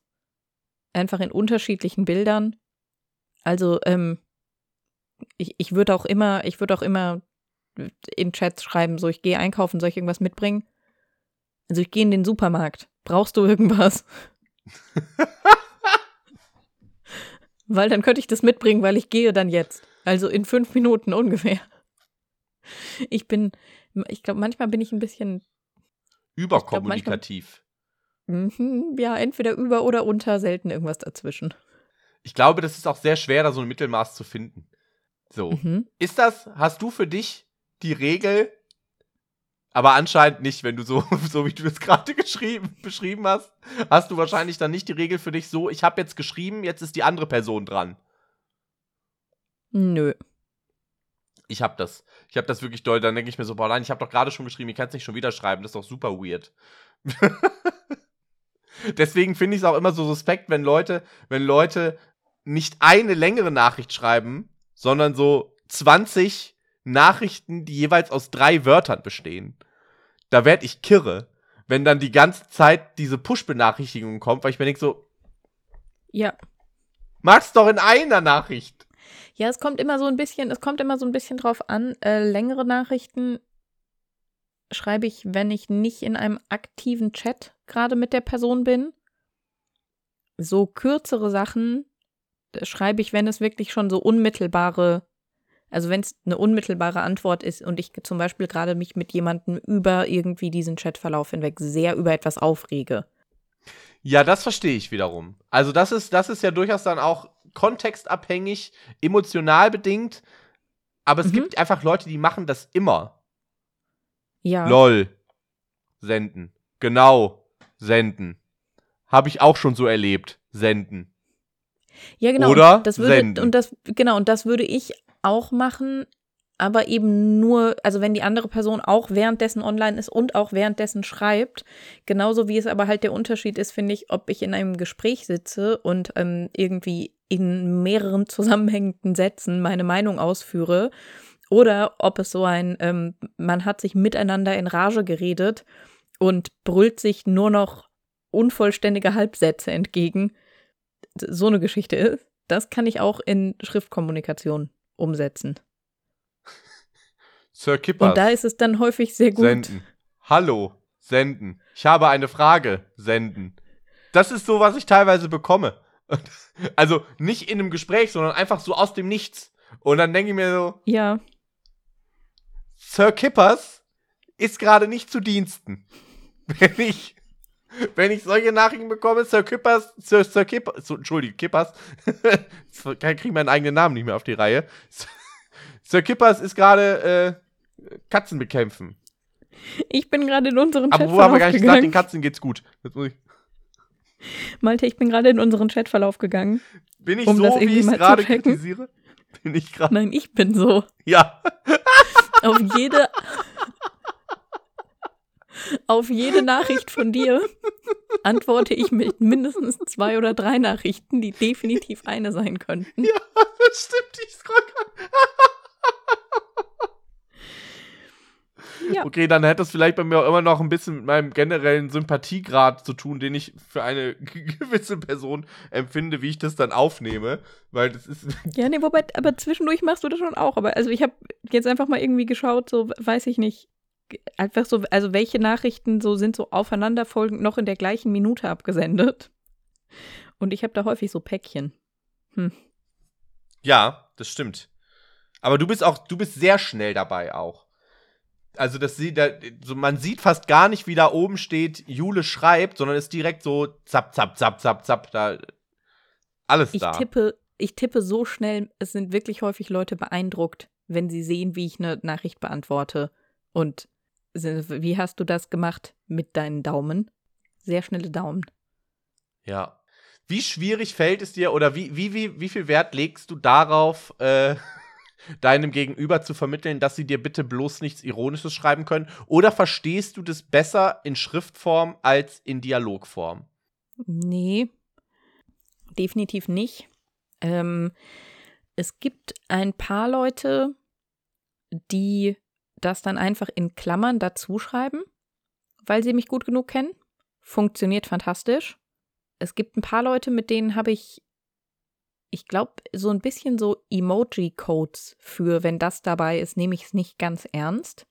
einfach in unterschiedlichen Bildern. Also, ähm, ich, ich würde auch immer, ich würde auch immer in Chats schreiben, so ich gehe einkaufen, soll ich irgendwas mitbringen? Also ich gehe in den Supermarkt. Brauchst du irgendwas? [laughs] weil dann könnte ich das mitbringen, weil ich gehe dann jetzt. Also in fünf Minuten ungefähr. Ich bin, ich glaube, manchmal bin ich ein bisschen,
Überkommunikativ.
mhm, ja, entweder über oder unter, selten irgendwas dazwischen.
Ich glaube, das ist auch sehr schwer, da so ein Mittelmaß zu finden. So.
Mhm.
Ist das, hast du für dich die Regel, aber anscheinend nicht, wenn du so, [laughs] so wie du das gerade geschrieben, beschrieben hast, hast du wahrscheinlich dann nicht die Regel für dich so, ich habe jetzt geschrieben, jetzt ist die andere Person dran.
Nö.
Ich habe das. Ich habe das wirklich doll. Dann denke ich mir so, boah, nein, ich habe doch gerade schon geschrieben, ich kann es nicht schon wieder schreiben. Das ist doch super weird. [laughs] Deswegen finde ich es auch immer so suspekt, wenn Leute, wenn Leute nicht eine längere Nachricht schreiben, sondern so 20 Nachrichten, die jeweils aus drei Wörtern bestehen. Da werd ich kirre. wenn dann die ganze Zeit diese Push-Benachrichtigung kommt, weil ich mir denke so,
Ja.
mag's doch in einer Nachricht.
Ja, es kommt immer so ein bisschen, es kommt immer so ein bisschen drauf an. Äh, längere Nachrichten schreibe ich, wenn ich nicht in einem aktiven Chat gerade mit der Person bin. So kürzere Sachen äh, schreibe ich, wenn es wirklich schon so unmittelbare, also wenn es eine unmittelbare Antwort ist und ich zum Beispiel gerade mich mit jemandem über irgendwie diesen Chatverlauf hinweg sehr über etwas aufrege.
Ja, das verstehe ich wiederum. Also das ist, das ist ja durchaus dann auch kontextabhängig, emotional bedingt. Aber es
Mhm.
gibt einfach Leute, die machen das immer.
Ja.
LOL. Senden. Genau. Senden. Habe ich auch schon so erlebt. Senden.
Ja, genau.
Oder
das würde,
senden.
Und das, genau, und das würde ich auch machen, aber eben nur, also wenn die andere Person auch währenddessen online ist und auch währenddessen schreibt, genauso wie es aber halt der Unterschied ist, finde ich, ob ich in einem Gespräch sitze und ähm, irgendwie in mehreren zusammenhängenden Sätzen meine Meinung ausführe oder ob es so ein, ähm, man hat sich miteinander in Rage geredet und brüllt sich nur noch unvollständige Halbsätze entgegen. So eine Geschichte ist, das kann ich auch in Schriftkommunikation umsetzen.
Sir Kippers.
Und da ist es dann häufig sehr gut.
Senden. Hallo. Senden. Ich habe eine Frage. Senden. Das ist so, was ich teilweise bekomme. [laughs] Also nicht in einem Gespräch, sondern einfach so aus dem Nichts. Und dann denke ich mir so,
Ja,
Sir Kippers ist gerade nicht zu Diensten. [laughs] Wenn ich, [laughs] wenn ich solche Nachrichten bekomme, Sir Kippers, Sir, Sir Kippers, so, Entschuldige, Kippers, jetzt kriege ich meinen eigenen Namen nicht mehr auf die Reihe. [laughs] Sir Kippers ist gerade äh, Katzen bekämpfen.
ich bin gerade in unseren
Aber wo haben wir gar nicht gesagt, den. Katzen geht's gut. Ich,
Malte, ich bin gerade in unseren Chatverlauf gegangen.
bin ich
Um
so, wie ich es gerade kritisiere? Bin ich gerade.
Nein, ich bin so.
Ja.
Auf jede. Auf jede Nachricht von dir antworte ich mit mindestens zwei oder drei Nachrichten, die definitiv eine sein könnten.
Ja, das stimmt. Ich scroll.
Ja.
Okay, dann hätte das vielleicht bei mir auch immer noch ein bisschen mit meinem generellen Sympathiegrad zu tun, den ich für eine [laughs] gewisse Person empfinde, wie ich das dann aufnehme. Weil das ist. [laughs]
Ja, nee, wobei, aber zwischendurch machst du das schon auch. Aber also ich habe jetzt einfach mal irgendwie geschaut, so weiß ich nicht, einfach so, also welche Nachrichten so sind so aufeinanderfolgend noch in der gleichen Minute abgesendet. Und ich habe da häufig so Päckchen.
Ja, das stimmt. Aber du bist auch, du bist sehr schnell dabei auch. Also das sieht, da, so, man sieht fast gar nicht, wie da oben steht, Jule schreibt, sondern ist direkt so zapp, zapp, zapp, zapp, zapp, da alles
Ich
da.
tippe, ich tippe so schnell, es sind wirklich häufig Leute beeindruckt, wenn sie sehen, wie ich eine Nachricht beantworte. Und wie hast du das gemacht mit deinen Daumen? Sehr schnelle Daumen.
Ja. Wie schwierig fällt es dir oder wie, wie, wie, wie viel Wert legst du darauf, äh, [laughs] deinem Gegenüber zu vermitteln, dass sie dir bitte bloß nichts Ironisches schreiben können? Oder verstehst du das besser in Schriftform als in Dialogform?
Nee, definitiv nicht. Ähm, es gibt ein paar Leute, die das dann einfach in Klammern dazu schreiben, weil sie mich gut genug kennen. Funktioniert fantastisch. Es gibt ein paar Leute, mit denen habe ich, ich glaube, so ein bisschen so Emoji-Codes für, wenn das dabei ist, nehme ich es nicht ganz ernst.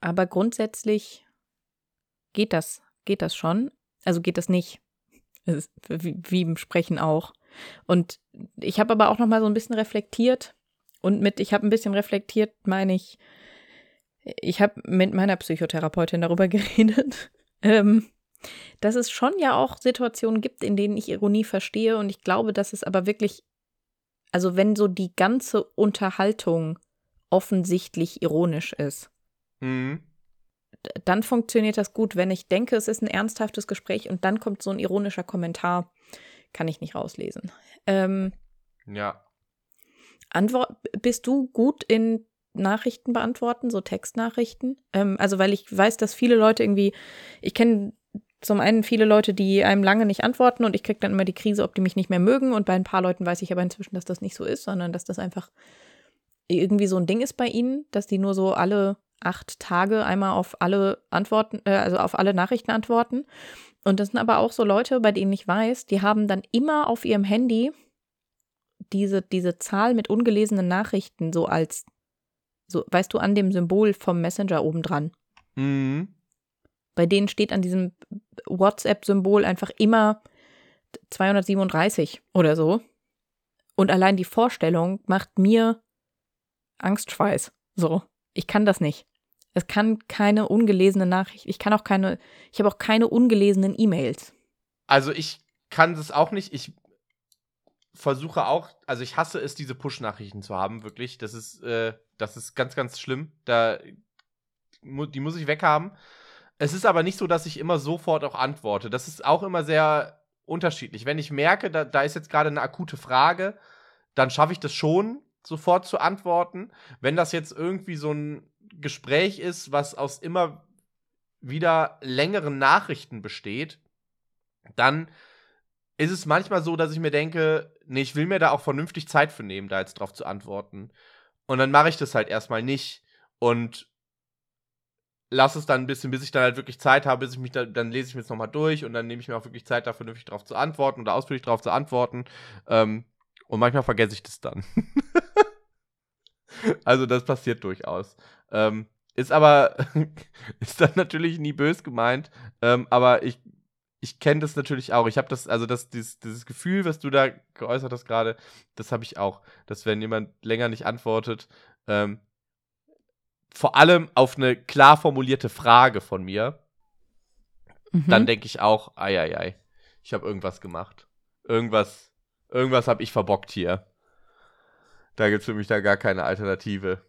Aber grundsätzlich geht das, geht das schon. Also geht das nicht. Wie, wie im Sprechen auch. Und ich habe aber auch noch mal so ein bisschen reflektiert. Und mit, ich habe ein bisschen reflektiert, meine ich, ich habe mit meiner Psychotherapeutin darüber [laughs] geredet, ähm, dass es schon ja auch Situationen gibt, in denen ich Ironie verstehe. Und ich glaube, dass es aber wirklich, also wenn so die ganze Unterhaltung offensichtlich ironisch ist,
Mhm.
dann funktioniert das gut. Wenn ich denke, es ist ein ernsthaftes Gespräch und dann kommt so ein ironischer Kommentar, kann ich nicht rauslesen. Ähm,
Ja.
Antwort, bist du gut in Nachrichten beantworten, so Textnachrichten? Ähm, also, weil ich weiß, dass viele Leute irgendwie, ich kenne zum einen viele Leute, die einem lange nicht antworten und ich kriege dann immer die Krise, ob die mich nicht mehr mögen. Und bei ein paar Leuten weiß ich aber inzwischen, dass das nicht so ist, sondern dass das einfach irgendwie so ein Ding ist bei ihnen, dass die nur so alle, acht Tage einmal auf alle Antworten, äh, also auf alle Nachrichten antworten. Und das sind aber auch so Leute, bei denen ich weiß, die haben dann immer auf ihrem Handy diese, diese Zahl mit ungelesenen Nachrichten so als, so, weißt du, an dem Symbol vom Messenger obendran.
Mhm.
Bei denen steht an diesem WhatsApp-Symbol einfach immer 237 oder so. Und allein die Vorstellung macht mir Angstschweiß. So, ich kann das nicht. Es kann keine ungelesene Nachricht. Ich kann auch keine, ich habe auch keine ungelesenen E-Mails.
Also ich kann das auch nicht. Ich versuche auch, also ich hasse es, diese Push-Nachrichten zu haben, wirklich. Das ist, äh, das ist ganz, ganz schlimm. Da, die muss ich weghaben. Es ist aber nicht so, dass ich immer sofort auch antworte. Das ist auch immer sehr unterschiedlich. Wenn ich merke, da, da ist jetzt gerade eine akute Frage, dann schaffe ich das schon, sofort zu antworten. Wenn das jetzt irgendwie so ein Gespräch ist, was aus immer wieder längeren Nachrichten besteht, dann ist es manchmal so, dass ich mir denke, nee, ich will mir da auch vernünftig Zeit für nehmen, da jetzt drauf zu antworten. Und dann mache ich das halt erstmal nicht und lasse es dann ein bisschen, bis ich dann halt wirklich Zeit habe, bis ich mich da, dann lese ich mir jetzt nochmal durch und dann nehme ich mir auch wirklich Zeit, da vernünftig drauf zu antworten oder ausführlich drauf zu antworten. Ähm, und manchmal vergesse ich das dann. [laughs] also das passiert durchaus. Ähm, ist aber, [laughs] ist dann natürlich nie bös gemeint, ähm, aber ich, ich kenne das natürlich auch. Ich habe das, also das, dieses, dieses Gefühl, was du da geäußert hast gerade, das habe ich auch. Dass wenn jemand länger nicht antwortet, ähm, vor allem auf eine klar formulierte Frage von mir, mhm. dann denke ich auch, ei, ei, ei, ich habe irgendwas gemacht. Irgendwas, irgendwas habe ich verbockt hier. Da gibt es für mich da gar keine Alternative.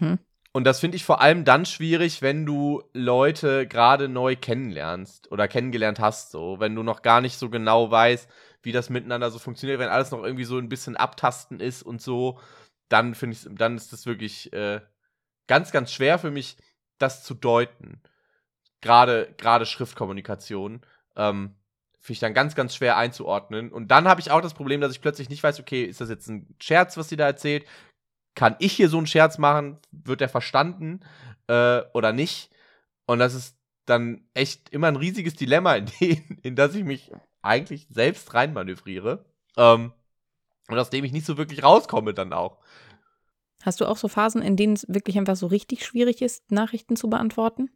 Mhm. Und das finde ich vor allem dann schwierig, wenn du Leute gerade neu kennenlernst oder kennengelernt hast, so, wenn du noch gar nicht so genau weißt, wie das miteinander so funktioniert, wenn alles noch irgendwie so ein bisschen abtasten ist und so, dann finde ich, dann ist das wirklich äh, ganz, ganz schwer für mich, das zu deuten. Gerade, gerade Schriftkommunikation. Ähm, finde ich dann ganz, ganz schwer einzuordnen. Und dann habe ich auch das Problem, dass ich plötzlich nicht weiß, okay, ist das jetzt ein Scherz, was sie da erzählt? Kann ich hier so einen Scherz machen? Wird der verstanden äh, oder nicht? Und das ist dann echt immer ein riesiges Dilemma, in, den, in das ich mich eigentlich selbst reinmanövriere. Ähm, und aus dem ich nicht so wirklich rauskomme dann auch.
Hast du auch so Phasen, in denen es wirklich einfach so richtig schwierig ist, Nachrichten zu beantworten?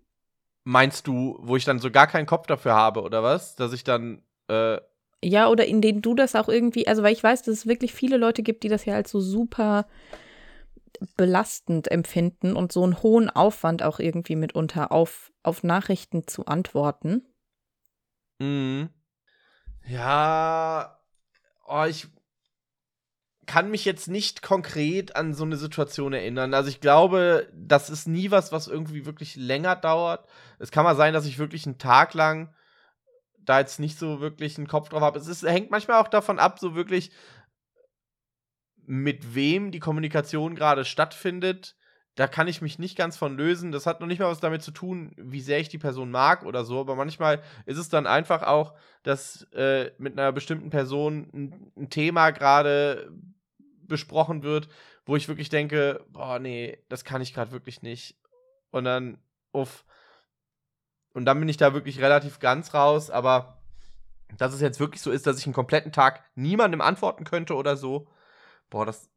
Meinst du, wo ich dann so gar keinen Kopf dafür habe, oder was? Dass ich dann. Äh
ja, oder in denen du das auch irgendwie, also weil ich weiß, dass es wirklich viele Leute gibt, die das ja als so super belastend empfinden und so einen hohen Aufwand auch irgendwie mitunter auf, auf Nachrichten zu antworten.
Mhm. Ja, oh, ich kann mich jetzt nicht konkret an so eine Situation erinnern. Also ich glaube, das ist nie was, was irgendwie wirklich länger dauert. Es kann mal sein, dass ich wirklich einen Tag lang da jetzt nicht so wirklich einen Kopf drauf habe. Es ist, hängt manchmal auch davon ab, so wirklich, mit wem die Kommunikation gerade stattfindet, da kann ich mich nicht ganz von lösen. Das hat noch nicht mal was damit zu tun, wie sehr ich die Person mag oder so, aber manchmal ist es dann einfach auch, dass äh, mit einer bestimmten Person ein, ein Thema gerade besprochen wird, wo ich wirklich denke, boah, nee, das kann ich gerade wirklich nicht. Und dann, uff. Und dann bin ich da wirklich relativ ganz raus, aber dass es jetzt wirklich so ist, dass ich einen kompletten Tag niemandem antworten könnte oder so, Boah, das,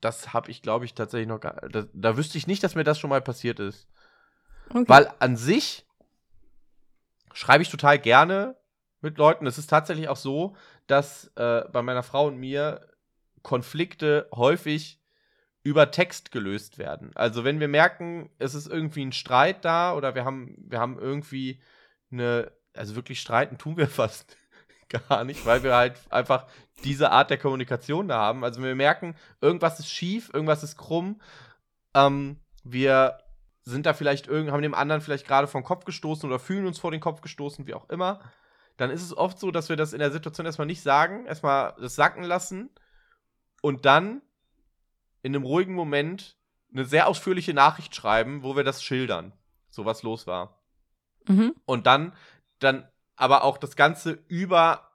das habe ich, glaube ich, tatsächlich noch gar. Da, da, wüsste ich nicht, dass mir das schon mal passiert ist. Okay. Weil an sich schreibe ich total gerne mit Leuten. Es ist tatsächlich auch so, dass äh, bei meiner Frau und mir Konflikte häufig über Text gelöst werden. Also wenn wir merken, es ist irgendwie ein Streit da oder wir haben, wir haben irgendwie eine, also wirklich streiten tun wir [laughs] fast [laughs] gar nicht, weil wir halt einfach diese Art der Kommunikation da haben. Also wir merken, irgendwas ist schief, irgendwas ist krumm. Ähm, wir sind da vielleicht irgend, haben dem anderen vielleicht gerade vom Kopf gestoßen oder fühlen uns vor den Kopf gestoßen, wie auch immer. Dann ist es oft so, dass wir das in der Situation erstmal nicht sagen, erstmal das sacken lassen und dann in einem ruhigen Moment eine sehr ausführliche Nachricht schreiben, wo wir das schildern, so was los war. Mhm. Und dann, dann aber auch das Ganze über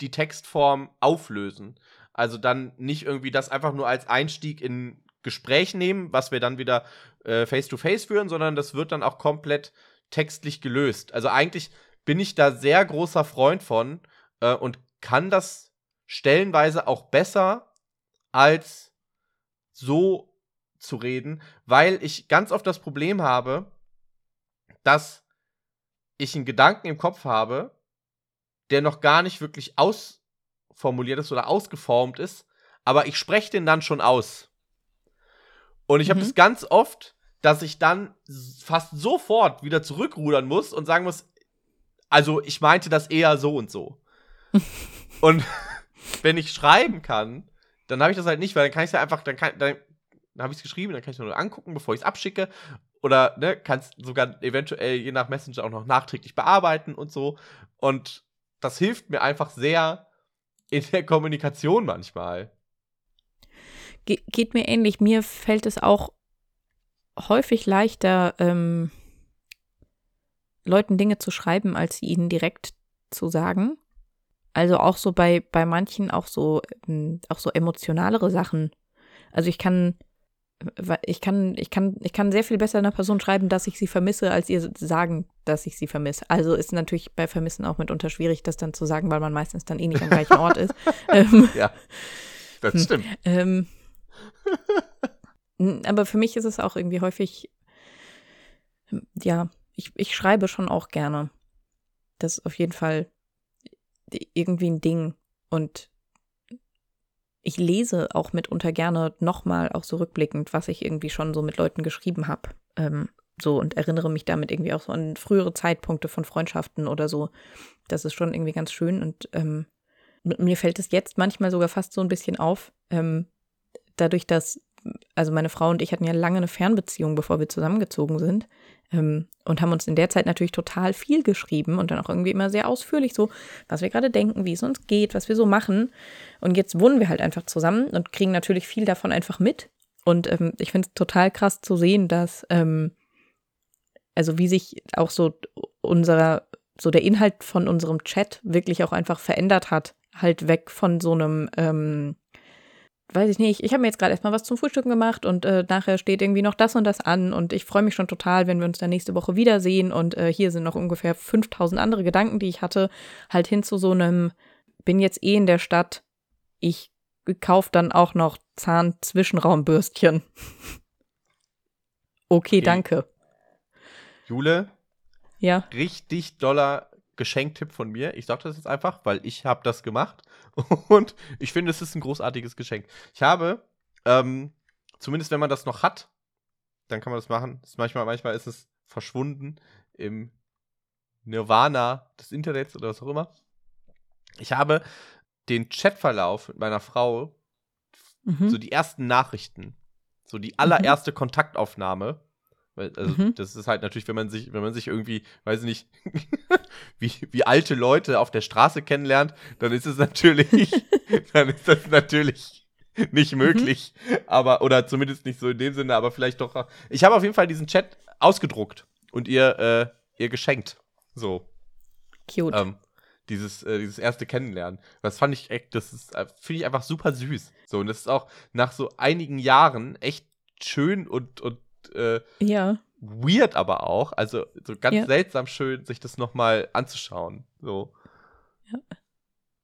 die Textform auflösen. Also dann nicht irgendwie das einfach nur als Einstieg in Gespräch nehmen, was wir dann wieder äh, face-to-face -face führen, sondern das wird dann auch komplett textlich gelöst. Also eigentlich bin ich da sehr großer Freund von äh, und kann das stellenweise auch besser als so zu reden, weil ich ganz oft das Problem habe, dass ich einen Gedanken im Kopf habe, der noch gar nicht wirklich ausformuliert ist oder ausgeformt ist, aber ich spreche den dann schon aus. Und ich habe mhm. das ganz oft, dass ich dann fast sofort wieder zurückrudern muss und sagen muss, also ich meinte das eher so und so. [laughs] und [laughs] wenn ich schreiben kann, dann habe ich das halt nicht, weil dann kann ich es ja einfach, dann, kann, dann, dann habe ich es geschrieben, dann kann ich es nur angucken, bevor ich es abschicke. Oder ne, kannst sogar eventuell je nach Messenger auch noch nachträglich bearbeiten und so. Und das hilft mir einfach sehr in der Kommunikation manchmal.
Ge geht mir ähnlich. Mir fällt es auch häufig leichter, ähm, Leuten Dinge zu schreiben, als sie ihnen direkt zu sagen. Also auch so bei, bei manchen auch so, ähm, auch so emotionalere Sachen. Also ich kann, ich kann, ich kann, ich kann sehr viel besser einer Person schreiben, dass ich sie vermisse, als ihr sagen, dass ich sie vermisse. Also ist natürlich bei Vermissen auch mitunter schwierig, das dann zu sagen, weil man meistens dann eh nicht am gleichen Ort ist. [laughs] [laughs]
Ähm, ja, das hm. stimmt.
Ähm, aber für mich ist es auch irgendwie häufig, ja, ich, ich schreibe schon auch gerne. Das ist auf jeden Fall irgendwie ein Ding. Und ich lese auch mitunter gerne nochmal, auch so rückblickend, was ich irgendwie schon so mit Leuten geschrieben habe. Ähm, so und erinnere mich damit irgendwie auch so an frühere Zeitpunkte von Freundschaften oder so. Das ist schon irgendwie ganz schön und ähm, mir fällt es jetzt manchmal sogar fast so ein bisschen auf, ähm, dadurch, dass also meine Frau und ich hatten ja lange eine Fernbeziehung, bevor wir zusammengezogen sind. Ähm, und haben uns in der Zeit natürlich total viel geschrieben und dann auch irgendwie immer sehr ausführlich so, was wir gerade denken, wie es uns geht, was wir so machen. Und jetzt wohnen wir halt einfach zusammen und kriegen natürlich viel davon einfach mit. Und ähm, ich finde es total krass zu sehen, dass, ähm, also wie sich auch so unser, so der Inhalt von unserem Chat wirklich auch einfach verändert hat. Halt weg von so einem, ähm, weiß ich nicht, ich habe mir jetzt gerade erstmal was zum Frühstücken gemacht und äh, nachher steht irgendwie noch das und das an und ich freue mich schon total, wenn wir uns dann nächste Woche wiedersehen und äh, hier sind noch ungefähr 5000 andere Gedanken, die ich hatte, halt hin zu so einem, bin jetzt eh in der Stadt, ich kaufe dann auch noch Zahnzwischenraumbürstchen. [laughs] okay, okay, danke.
Jule?
Ja.
Richtig doller Geschenktipp von mir. Ich sage das jetzt einfach, weil ich habe das gemacht [laughs] und ich finde, es ist ein großartiges Geschenk. Ich habe, ähm, zumindest wenn man das noch hat, dann kann man das machen. Das manchmal, manchmal ist es verschwunden im Nirvana des Internets oder was auch immer. Ich habe den Chatverlauf mit meiner Frau, mhm. so die ersten Nachrichten, so die allererste mhm. Kontaktaufnahme also mhm. das ist halt natürlich, wenn man sich, wenn man sich irgendwie, weiß ich nicht, [laughs] wie, wie alte Leute auf der Straße kennenlernt, dann ist es natürlich, [laughs] dann ist das natürlich nicht mhm. möglich. Mhm. Aber, oder zumindest nicht so in dem Sinne, aber vielleicht doch. Ich habe auf jeden Fall diesen Chat ausgedruckt und ihr, äh, ihr geschenkt. So.
Cute. Ähm,
dieses, äh, dieses erste Kennenlernen. Das fand ich echt, das ist, äh, finde ich einfach super süß. So, und das ist auch nach so einigen Jahren echt schön und, und äh,
ja.
weird aber auch. Also so ganz ja. seltsam schön, sich das nochmal anzuschauen. So.
Ja.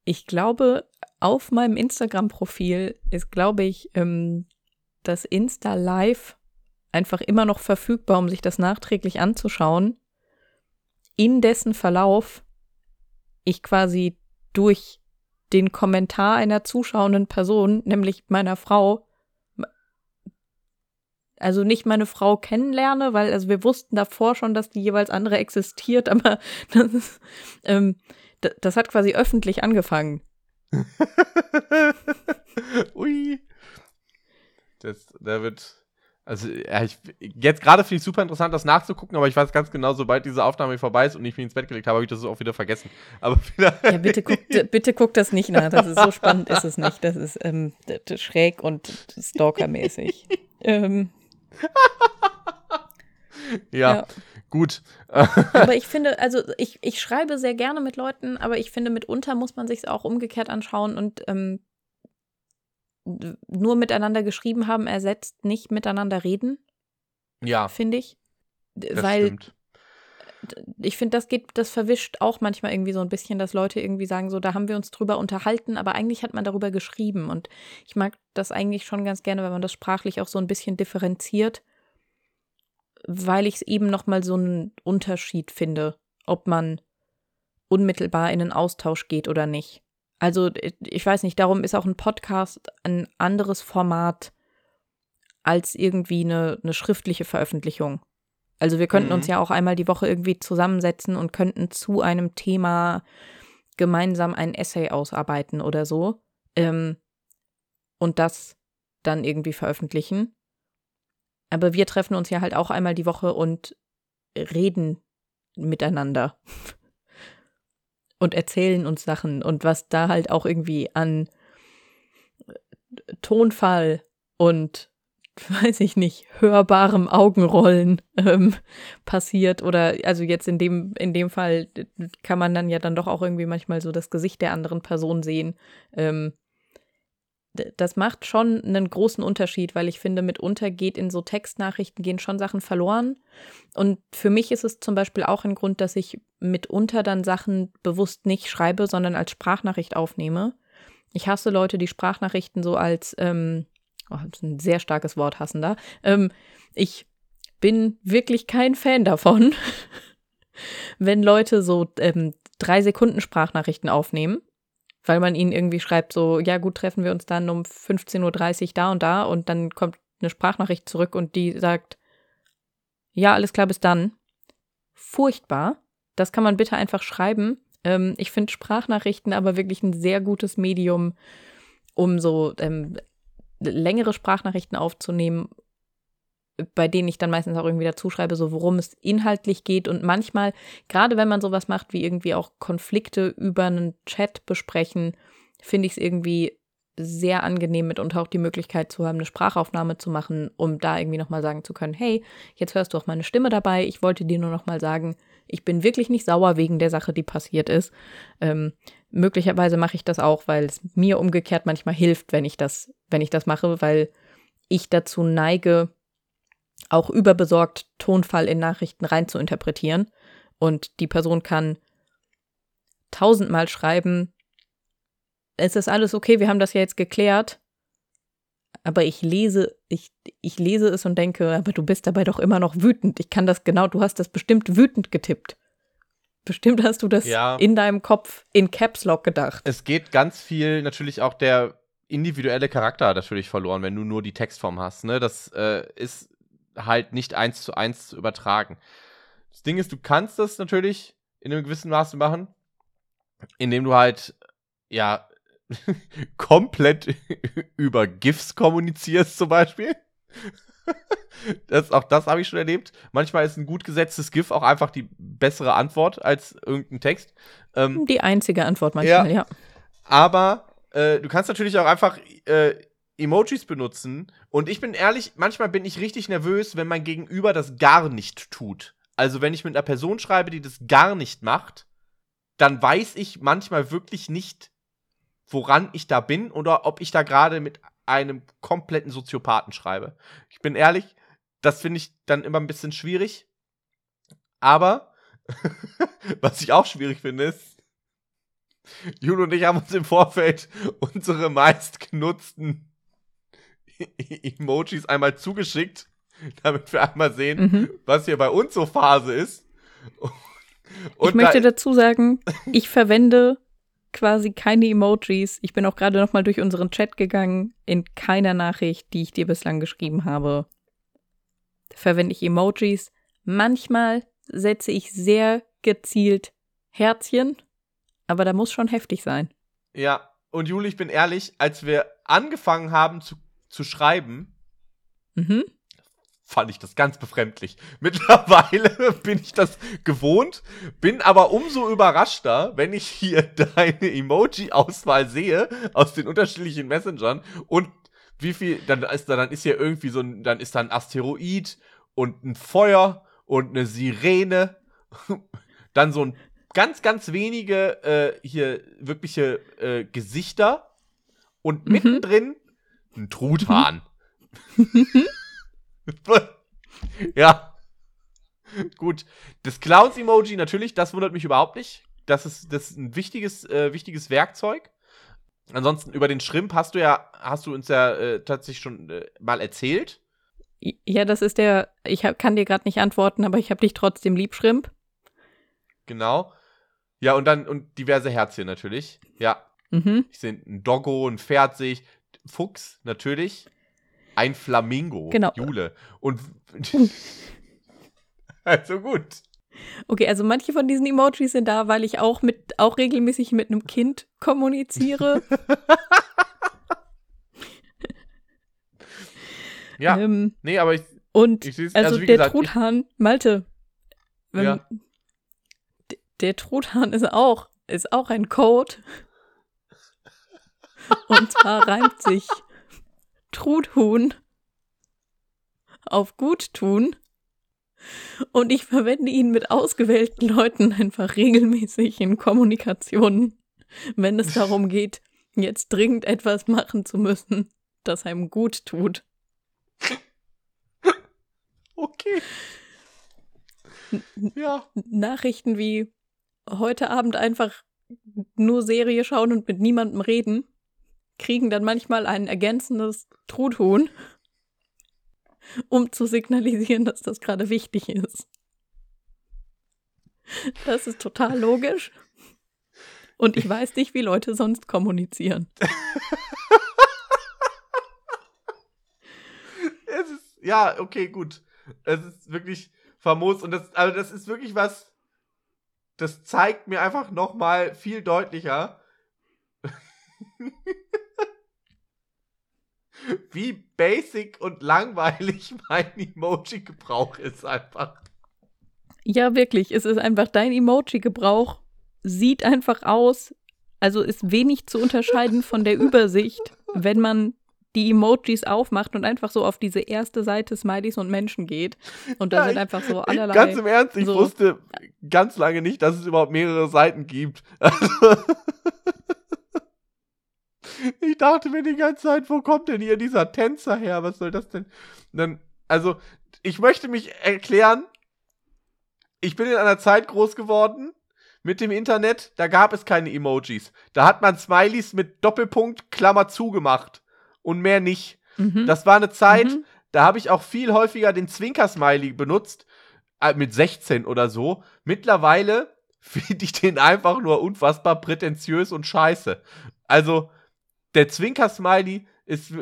Ich glaube, auf meinem Instagram-Profil ist, glaube ich, ähm, das Insta Live einfach immer noch verfügbar, um sich das nachträglich anzuschauen. In dessen Verlauf ich quasi durch den Kommentar einer zuschauenden Person, nämlich meiner Frau, also nicht meine Frau kennenlerne, weil also wir wussten davor schon, dass die jeweils andere existiert, [laughs] aber das, ist, ähm, das hat quasi öffentlich angefangen. [laughs]
Ui. Das, da wird. Also, ja, ich, jetzt gerade finde ich super interessant, das nachzugucken, aber ich weiß ganz genau, sobald diese Aufnahme vorbei ist und ich mich ins Bett gelegt habe, habe ich das auch wieder vergessen. Aber [laughs]
ja, bitte guckt, bitte guckt das nicht nach. Das ist so spannend, ist es nicht. Das ist ähm, schräg und stalkermäßig. ähm, [laughs]
ja, ja, gut. [laughs]
aber ich finde, also ich, ich schreibe sehr gerne mit Leuten, aber ich finde, mitunter muss man sich es auch umgekehrt anschauen und ähm, nur miteinander geschrieben haben, ersetzt nicht miteinander reden.
Ja.
Finde ich.
Das
Weil
stimmt.
Ich finde, das geht, das verwischt auch manchmal irgendwie so ein bisschen, dass Leute irgendwie sagen, so, da haben wir uns drüber unterhalten, aber eigentlich hat man darüber geschrieben. Und ich mag das eigentlich schon ganz gerne, wenn man das sprachlich auch so ein bisschen differenziert, weil ich es eben nochmal so einen Unterschied finde, ob man unmittelbar in einen Austausch geht oder nicht. Also, ich weiß nicht, darum ist auch ein Podcast ein anderes Format als irgendwie eine, eine schriftliche Veröffentlichung. Also wir könnten uns
Mhm.
ja auch einmal die Woche irgendwie zusammensetzen und könnten zu einem Thema gemeinsam ein Essay ausarbeiten oder so ähm, und das dann irgendwie veröffentlichen. Aber wir treffen uns ja halt auch einmal die Woche und reden miteinander [laughs] und erzählen uns Sachen und was da halt auch irgendwie an Tonfall und [laughs] weiß ich nicht, hörbarem Augenrollen ähm, passiert oder also jetzt in dem in dem Fall kann man dann ja dann doch auch irgendwie manchmal so das Gesicht der anderen Person sehen. Ähm, das macht schon einen großen Unterschied, weil ich finde, mitunter geht in so Textnachrichten gehen schon Sachen verloren. Und für mich ist es zum Beispiel auch ein Grund, dass ich mitunter dann Sachen bewusst nicht schreibe, sondern als Sprachnachricht aufnehme. Ich hasse Leute, die Sprachnachrichten so als ähm, oh, das ist ein sehr starkes Wort, hassender. Ähm, ich bin wirklich kein Fan davon, [laughs] wenn Leute so ähm, drei Sekunden Sprachnachrichten aufnehmen, weil man ihnen irgendwie schreibt, so, ja gut, treffen wir uns dann um 15.30 Uhr da und da und dann kommt eine Sprachnachricht zurück und die sagt, ja, alles klar, bis dann. Furchtbar. Das kann man bitte einfach schreiben. Ähm, ich finde Sprachnachrichten aber wirklich ein sehr gutes Medium, um so ähm, längere Sprachnachrichten aufzunehmen, bei denen ich dann meistens auch irgendwie dazu schreibe, so worum es inhaltlich geht. Und manchmal, gerade wenn man sowas macht, wie irgendwie auch Konflikte über einen Chat besprechen, finde ich es irgendwie sehr angenehm, mitunter auch die Möglichkeit zu haben, eine Sprachaufnahme zu machen, um da irgendwie nochmal sagen zu können, hey, jetzt hörst du auch meine Stimme dabei. Ich wollte dir nur nochmal sagen, ich bin wirklich nicht sauer wegen der Sache, die passiert ist. Ähm, möglicherweise mache ich das auch, weil es mir umgekehrt manchmal hilft, wenn ich das, wenn ich das mache, weil ich dazu neige, auch überbesorgt Tonfall in Nachrichten rein zu interpretieren. Und die Person kann tausendmal schreiben, es ist alles okay, wir haben das ja jetzt geklärt. Aber ich lese, ich, ich lese es und denke, aber du bist dabei doch immer noch wütend. Ich kann das genau, du hast das bestimmt wütend getippt. Bestimmt hast du das
Ja.
in deinem Kopf in Caps Lock gedacht.
Es geht ganz viel natürlich auch der individuelle Charakter natürlich verloren, wenn du nur die Textform hast. Ne? Das äh, ist halt nicht eins zu eins zu übertragen. Das Ding ist, du kannst das natürlich in einem gewissen Maße machen, indem du halt, ja, [laughs] komplett [laughs] über GIFs kommunizierst zum Beispiel. [laughs] Das, auch das habe ich schon erlebt. Manchmal ist ein gut gesetztes GIF auch einfach die bessere Antwort als irgendein Text. Ähm,
Die einzige Antwort manchmal, ja.
aber äh, du kannst natürlich auch einfach äh, Emojis benutzen. Und ich bin ehrlich, manchmal bin ich richtig nervös, wenn mein Gegenüber das gar nicht tut. Also wenn ich mit einer Person schreibe, die das gar nicht macht, dann weiß ich manchmal wirklich nicht, woran ich da bin oder ob ich da gerade mit einem kompletten Soziopathen schreibe. Ich bin ehrlich, das finde ich dann immer ein bisschen schwierig. Aber [laughs] was ich auch schwierig finde, ist, Jule und ich haben uns im Vorfeld [laughs] unsere meistgenutzten [laughs] Emojis einmal zugeschickt, damit wir einmal sehen,
Mhm.
was hier bei uns so Phase ist. Und
ich möchte
da,
dazu sagen, ich verwende quasi keine Emojis. Ich bin auch gerade noch mal durch unseren Chat gegangen. In keiner Nachricht, die ich dir bislang geschrieben habe, verwende ich Emojis. Manchmal setze ich sehr gezielt Herzchen, aber da muss schon heftig sein.
ja, und Jule, ich bin ehrlich, als wir angefangen haben zu, zu schreiben,
Mhm.
Fand ich das ganz befremdlich. [laughs] Mittlerweile bin ich das gewohnt, bin aber umso überraschter, wenn ich hier [laughs] deine Emoji-Auswahl sehe aus den unterschiedlichen Messengern und wie viel, dann ist da, dann ist hier irgendwie so ein, dann ist da ein Asteroid und ein Feuer und eine Sirene, [laughs] dann so ein ganz, ganz wenige äh, hier wirkliche äh, Gesichter und
Mhm.
mittendrin Ein Truthahn. [laughs] ja. Gut. Das Clowns-Emoji natürlich, das wundert mich überhaupt nicht. Das ist, das ist ein wichtiges, äh, wichtiges Werkzeug. Ansonsten über den Shrimp hast du ja, hast du uns ja äh, tatsächlich schon äh, mal erzählt.
Ja, das ist der, ich hab, kann dir gerade nicht antworten, aber ich habe dich trotzdem lieb, Shrimp.
Genau. Ja, und dann, und diverse Herzchen natürlich. Ja.
Mhm.
Ich sehe ein Doggo, ein Pferd sehe ich. Fuchs, natürlich. Ein Flamingo.
Genau.
Jule. Und. [laughs] also gut.
Okay, also manche von diesen Emojis sind da, weil ich auch mit, auch regelmäßig mit einem Kind kommuniziere. [laughs]
ja.
Ähm,
nee, aber ich.
und
Ich
also,
also
der
gesagt,
Truthahn, Malte. wenn-
Ja.
Der Truthahn ist auch, ist auch ein Code. [laughs] Und zwar reimt sich Truthuhn auf Guttun. Und ich verwende ihn mit ausgewählten Leuten einfach regelmäßig in Kommunikationen, wenn es darum geht, jetzt dringend etwas machen zu müssen, das einem gut tut.
Okay. Ja.
Nachrichten wie heute Abend einfach nur Serie schauen und mit niemandem reden, kriegen dann manchmal ein ergänzendes Truthuhn, um zu signalisieren, dass das gerade wichtig ist. Das ist total logisch. Und ich weiß nicht, wie Leute sonst kommunizieren. [laughs]
Ist, ja, okay, gut. Es ist wirklich famos und das, also das ist wirklich was, das zeigt mir einfach nochmal viel deutlicher, [laughs] wie basic und langweilig [laughs] mein Emoji-Gebrauch ist einfach.
Ja, wirklich. Es ist einfach dein Emoji-Gebrauch. Sieht einfach aus, also ist wenig zu unterscheiden von der [laughs] Übersicht, wenn man die Emojis aufmacht und einfach so auf diese erste Seite Smileys und Menschen geht. Und da
Ja,
sind einfach so allerlei.
ganz im Ernst, ich
so-
wusste ganz lange nicht, dass es überhaupt mehrere Seiten gibt. [laughs] ich dachte mir die ganze Zeit, wo kommt denn hier dieser Tänzer her? Was soll das denn? Und dann, also, ich möchte mich erklären, ich bin in einer Zeit groß geworden mit dem Internet, da gab es keine Emojis. Da hat man Smileys mit Doppelpunkt, Klammer zugemacht und mehr nicht.
Mhm.
Das war eine Zeit,
Mhm.
da habe ich auch viel häufiger den Zwinker-Smiley benutzt, äh, mit 16 oder so. Mittlerweile [laughs] finde ich den einfach nur unfassbar prätentiös und scheiße. Also, der Zwinker-Smiley ist,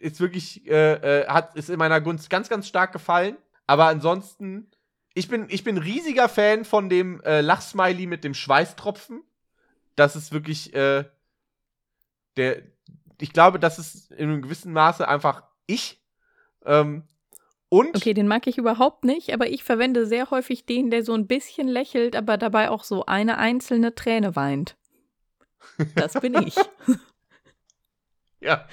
ist wirklich, äh, äh, hat, ist in meiner Gunst ganz, ganz stark gefallen. Aber ansonsten, ich bin, ich bin riesiger Fan von dem äh, Lachsmiley mit dem Schweißtropfen. Das ist wirklich, äh, der, ich glaube, das ist in einem gewissen Maße einfach ich. Ähm, und
Okay, den mag ich überhaupt nicht, aber ich verwende sehr häufig den, der so ein bisschen lächelt, aber dabei auch so eine einzelne Träne weint. Das bin ich. [laughs]
ja.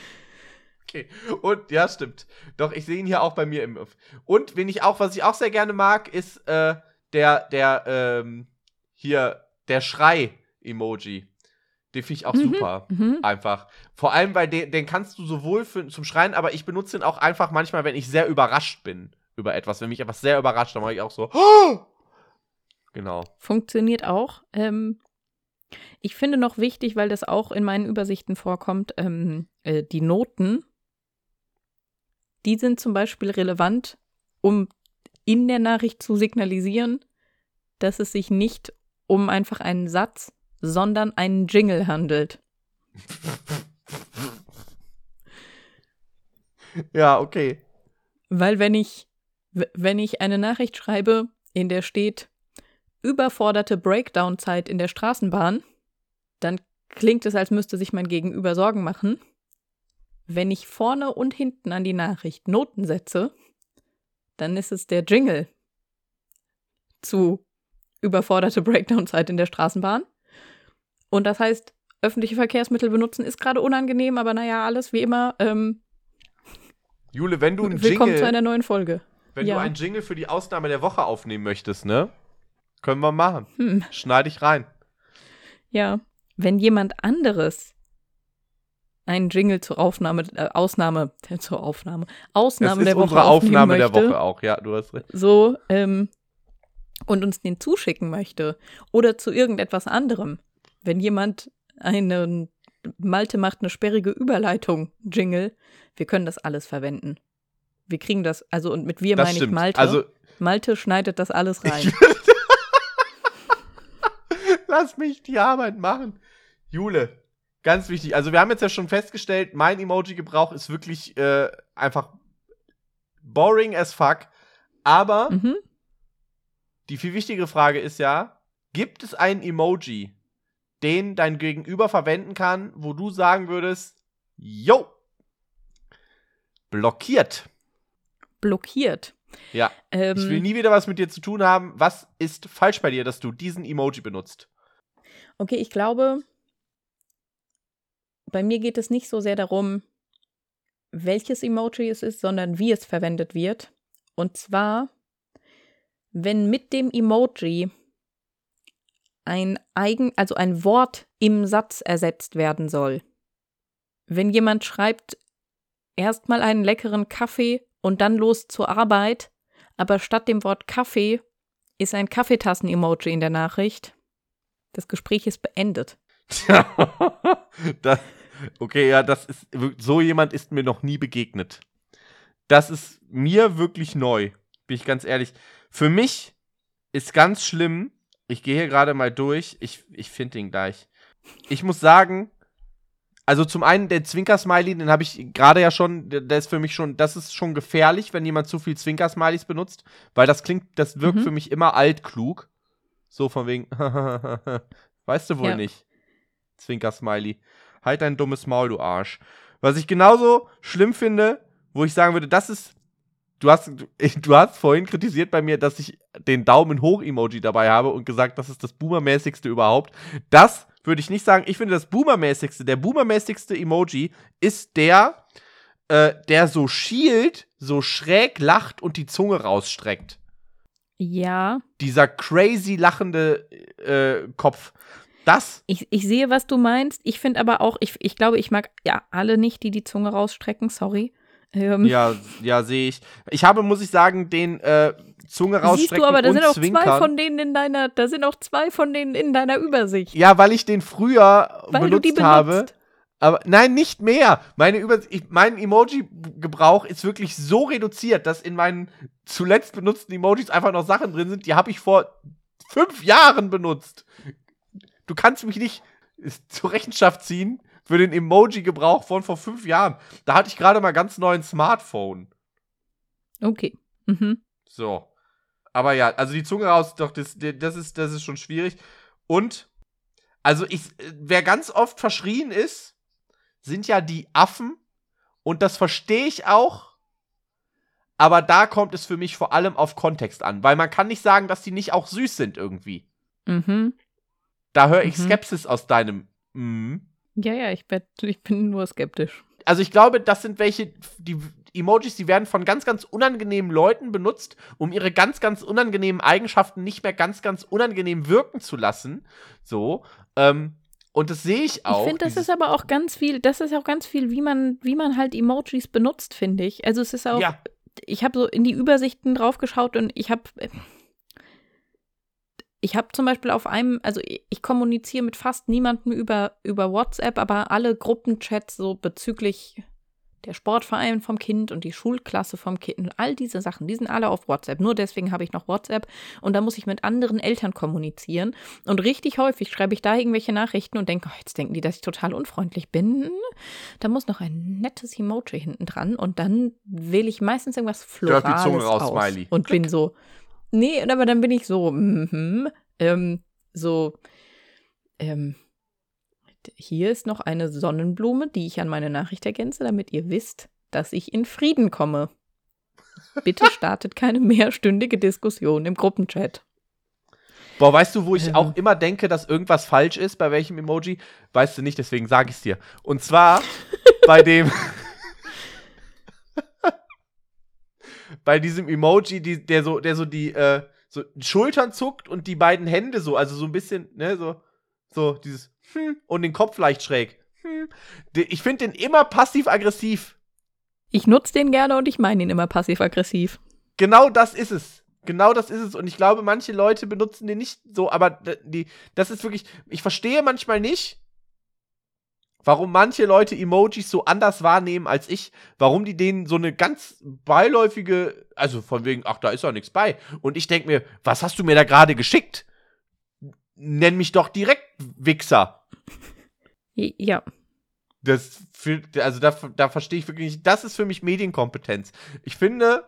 Okay. Und ja, stimmt. Doch, ich sehe ihn hier auch bei mir im. Und wen ich auch, was ich auch sehr gerne mag, ist äh, der, der, ähm, hier, der Schrei-Emoji. Den finde ich auch
Mhm.
super.
Mhm.
Einfach. Vor allem, weil den, den kannst du sowohl für, zum Schreien, aber ich benutze den auch einfach manchmal, wenn ich sehr überrascht bin über etwas. Wenn mich etwas sehr überrascht, dann mache ich auch so. Genau.
Funktioniert auch. Ähm, ich finde noch wichtig, weil das auch in meinen Übersichten vorkommt, ähm, äh, die Noten. Die sind zum Beispiel relevant, um in der Nachricht zu signalisieren, dass es sich nicht um einfach einen Satz, sondern einen Jingle handelt. [laughs]
Ja, okay.
Weil wenn ich, wenn ich eine Nachricht schreibe, in der steht überforderte Breakdown-Zeit in der Straßenbahn, dann klingt es, als müsste sich mein Gegenüber Sorgen machen. Wenn ich vorne und hinten an die Nachricht Noten setze, dann ist es der Jingle zu überforderte Breakdown-Zeit in der Straßenbahn. Und das heißt, öffentliche Verkehrsmittel benutzen ist gerade unangenehm, aber naja, alles wie immer. Ähm,
Jule, wenn du einen
willkommen zu
Jingle,
einer neuen Folge.
wenn
ja.
du einen Jingle für die Ausnahme der Woche aufnehmen möchtest, ne? Können wir machen.
Hm.
Schneide ich rein.
Ja, wenn jemand anderes einen Jingle zur Aufnahme, äh, Ausnahme, äh, zur Aufnahme, Ausnahme
das
der
ist
Woche
unsere Aufnahme
möchte,
der Woche auch, ja, du hast recht.
So, ähm, und uns den zuschicken möchte. Oder zu irgendetwas anderem. Wenn jemand einen Malte macht eine sperrige Überleitung, Jingle, wir können das alles verwenden. Wir kriegen das, also und mit wir
Das
meine ich
stimmt.
Malte.
Also,
Malte schneidet das alles [laughs] rein.
Lass mich die Arbeit machen. Jule, ganz wichtig. Also, wir haben jetzt ja schon festgestellt, mein Emoji-Gebrauch ist wirklich äh, einfach boring as fuck. Aber
mhm.
die viel wichtigere Frage ist ja: Gibt es ein Emoji, den dein Gegenüber verwenden kann, wo du sagen würdest, yo, blockiert?
Blockiert.
Ja.
Ähm,
Ich will nie wieder was mit dir zu tun haben. Was ist falsch bei dir, dass du diesen Emoji benutzt?
Okay, ich glaube, bei mir geht es nicht so sehr darum, welches Emoji es ist, sondern wie es verwendet wird. Und zwar, wenn mit dem Emoji ein eigen, also ein Wort im Satz ersetzt werden soll. Wenn jemand schreibt, erstmal einen leckeren Kaffee und dann los zur Arbeit, aber statt dem Wort Kaffee ist ein Kaffeetassen-Emoji in der Nachricht. Das Gespräch ist beendet. [laughs]
das, okay, ja, das ist so jemand ist mir noch nie begegnet. Das ist mir wirklich neu, bin ich ganz ehrlich. Für mich ist ganz schlimm, ich gehe hier gerade mal durch, ich, ich finde ihn gleich. Ich muss sagen, also zum einen der Zwinker-Smiley, den habe ich gerade ja schon, der, der ist für mich schon, das ist schon gefährlich, wenn jemand zu viel Zwinker-Smileys benutzt, weil das klingt, das wirkt
Mhm.
für mich immer altklug. So von wegen, [laughs] weißt du wohl
Ja.
nicht. Zwinker-Smiley. Halt dein dummes Maul, du Arsch. Was ich genauso schlimm finde, wo ich sagen würde, das ist. Du hast, du, hast vorhin kritisiert bei mir, dass ich den Daumen hoch-Emoji dabei habe und gesagt, das ist das Boomermäßigste überhaupt. Das würde ich nicht sagen. Ich finde das Boomermäßigste, der Boomermäßigste Emoji ist der, äh, der so schielt, so schräg lacht und die Zunge rausstreckt.
Ja,
Dieser crazy lachende äh, Kopf. Das
ich, ich sehe, was du meinst. Ich finde aber auch, ich, ich glaube, ich mag ja alle nicht, die die Zunge rausstrecken, sorry. Ähm,
Ja, ja, sehe ich. Ich habe, muss ich sagen, den äh, Zunge rausstrecken
Siehst du, aber da sind auch
zwinkern.
zwei von denen in deiner, da sind auch zwei von denen in deiner Übersicht.
ja, weil ich den früher
weil
benutzt,
du die benutzt.
habe. Aber nein, nicht mehr. Meine Über ich, mein Emoji-Gebrauch ist wirklich so reduziert, dass in meinen zuletzt benutzten Emojis einfach noch Sachen drin sind, die habe ich vor fünf Jahren benutzt. Du kannst mich nicht zur Rechenschaft ziehen für den Emoji-Gebrauch von vor fünf Jahren. Da hatte ich gerade mal ganz neuen Smartphone.
Okay. Mhm.
So. Aber ja, also die Zunge raus, doch, das, das, ist, das ist schon schwierig. Und, also ich, wer ganz oft verschrien ist, sind ja die Affen. Und das verstehe ich auch. Aber da kommt es für mich vor allem auf Kontext an. Weil man kann nicht sagen, dass die nicht auch süß sind irgendwie.
Mhm.
Da höre ich
Mhm.
Skepsis aus deinem. Mm.
Ja, ja, ich, werd, [laughs] ich bin nur skeptisch.
Also ich glaube, das sind welche, die Emojis, die werden von ganz, ganz unangenehmen Leuten benutzt, um ihre ganz, ganz unangenehmen Eigenschaften nicht mehr ganz, ganz unangenehm wirken zu lassen. So. Ähm, und das sehe ich auch.
ich finde, das ist aber auch ganz viel, das ist auch ganz viel, wie man, wie man halt Emojis benutzt, finde ich. Also es ist auch,
Ja,
ich habe so in die Übersichten drauf geschaut und ich habe ich habe zum Beispiel auf einem, also ich, ich kommuniziere mit fast niemandem über, über WhatsApp, aber alle Gruppenchats so bezüglich der Sportverein vom Kind und die Schulklasse vom Kind und all diese Sachen, die sind alle auf WhatsApp. Nur deswegen habe ich noch WhatsApp und da muss ich mit anderen Eltern kommunizieren. Und richtig häufig schreibe ich da irgendwelche Nachrichten und denke, oh, jetzt denken die, dass ich total unfreundlich bin. Da muss noch ein nettes Emoji hinten dran und dann wähle ich meistens irgendwas Florales
die Zunge raus,
aus
Smiley.
und bin so, nee, aber dann bin ich so, mhm, ähm, so, ähm, hier ist noch eine Sonnenblume, die ich an meine Nachricht ergänze, damit ihr wisst, dass ich in Frieden komme. Bitte [laughs] startet keine mehrstündige Diskussion im Gruppenchat.
Boah, weißt du, wo ich auch immer denke, dass irgendwas falsch ist, bei welchem Emoji? Weißt du nicht, deswegen sage ich es dir. Und zwar [laughs] bei dem. [laughs] bei diesem Emoji, die, der so, der so die äh, so Schultern zuckt und die beiden Hände so, also so ein bisschen, ne, so, so dieses hm, und den Kopf leicht schräg. hm. Ich finde den immer passiv-aggressiv.
Ich nutze den gerne und ich meine ihn immer passiv-aggressiv.
Genau das ist es. Genau das ist es. Und ich glaube, manche Leute benutzen den nicht so, aber die, das ist wirklich. Ich verstehe manchmal nicht, warum manche Leute Emojis so anders wahrnehmen als ich, warum die denen so eine ganz beiläufige, also von wegen, ach, da ist doch nichts bei. Und ich denke mir, was hast du mir da gerade geschickt? Nenn mich doch direkt Wichser.
Ja.
Das für, also da, da verstehe ich wirklich nicht. Das ist für mich Medienkompetenz. Ich finde,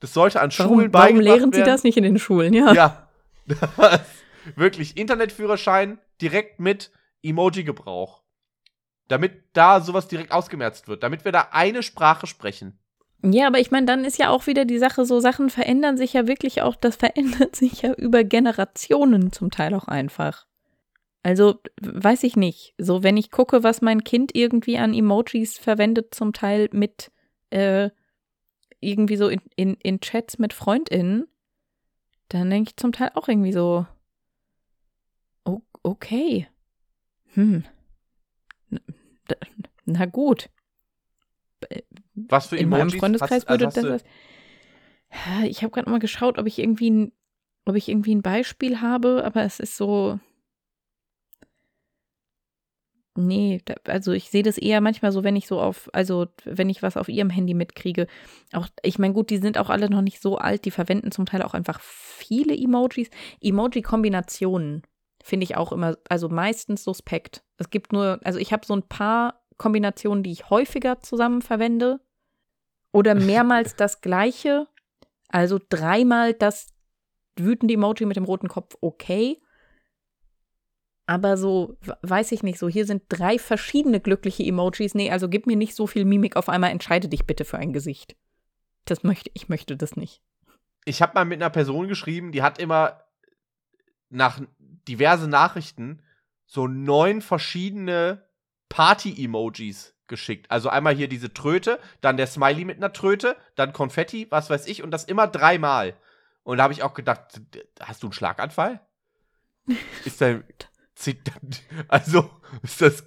das sollte an
warum,
Schulen
beigebracht werden. Warum lehren sie das nicht in den Schulen? Ja.
Ja. [laughs] wirklich Internetführerschein direkt mit Emoji-Gebrauch. Damit da sowas direkt ausgemerzt wird, damit wir da eine Sprache sprechen.
Ja, aber ich meine, dann ist ja auch wieder die Sache, so Sachen verändern sich ja wirklich auch, das [laughs] verändert sich ja über Generationen zum Teil auch einfach. Also, weiß ich nicht. So, wenn ich gucke, was mein Kind irgendwie an Emojis verwendet, zum Teil mit äh, irgendwie so in, in, in Chats mit FreundInnen, dann denke ich zum Teil auch irgendwie so, oh, okay. Hm. Na gut.
Was für
In Emojis? meinem Freundeskreis hast, also würde das. Ich habe gerade mal geschaut, ob ich irgendwie ein, ob ich irgendwie ein Beispiel habe, aber es ist so. Nee, da, also ich sehe das eher manchmal so, wenn ich so auf, also wenn ich was auf ihrem Handy mitkriege. Auch, ich meine, gut, die sind auch alle noch nicht so alt, die verwenden zum Teil auch einfach viele Emojis. Emoji-Kombinationen finde ich auch immer, also meistens suspekt. Es gibt nur, also ich habe so ein paar Kombinationen, die ich häufiger zusammen verwende. Oder [laughs] mehrmals das gleiche. Also dreimal das wütende Emoji mit dem roten Kopf, okay. Aber so, weiß ich nicht, so hier sind drei verschiedene glückliche Emojis. Nee, also gib mir nicht so viel Mimik auf einmal, entscheide dich bitte für ein Gesicht. Das möchte, ich möchte das nicht.
Ich habe mal mit einer Person geschrieben, die hat immer nach diverse Nachrichten so neun verschiedene Party-Emojis geschickt. Also einmal hier diese Tröte, dann der Smiley mit einer Tröte, dann Konfetti, was weiß ich, und das immer dreimal. Und da habe ich auch gedacht, hast du einen Schlaganfall? [laughs] Ist dein. [laughs] Also, ist das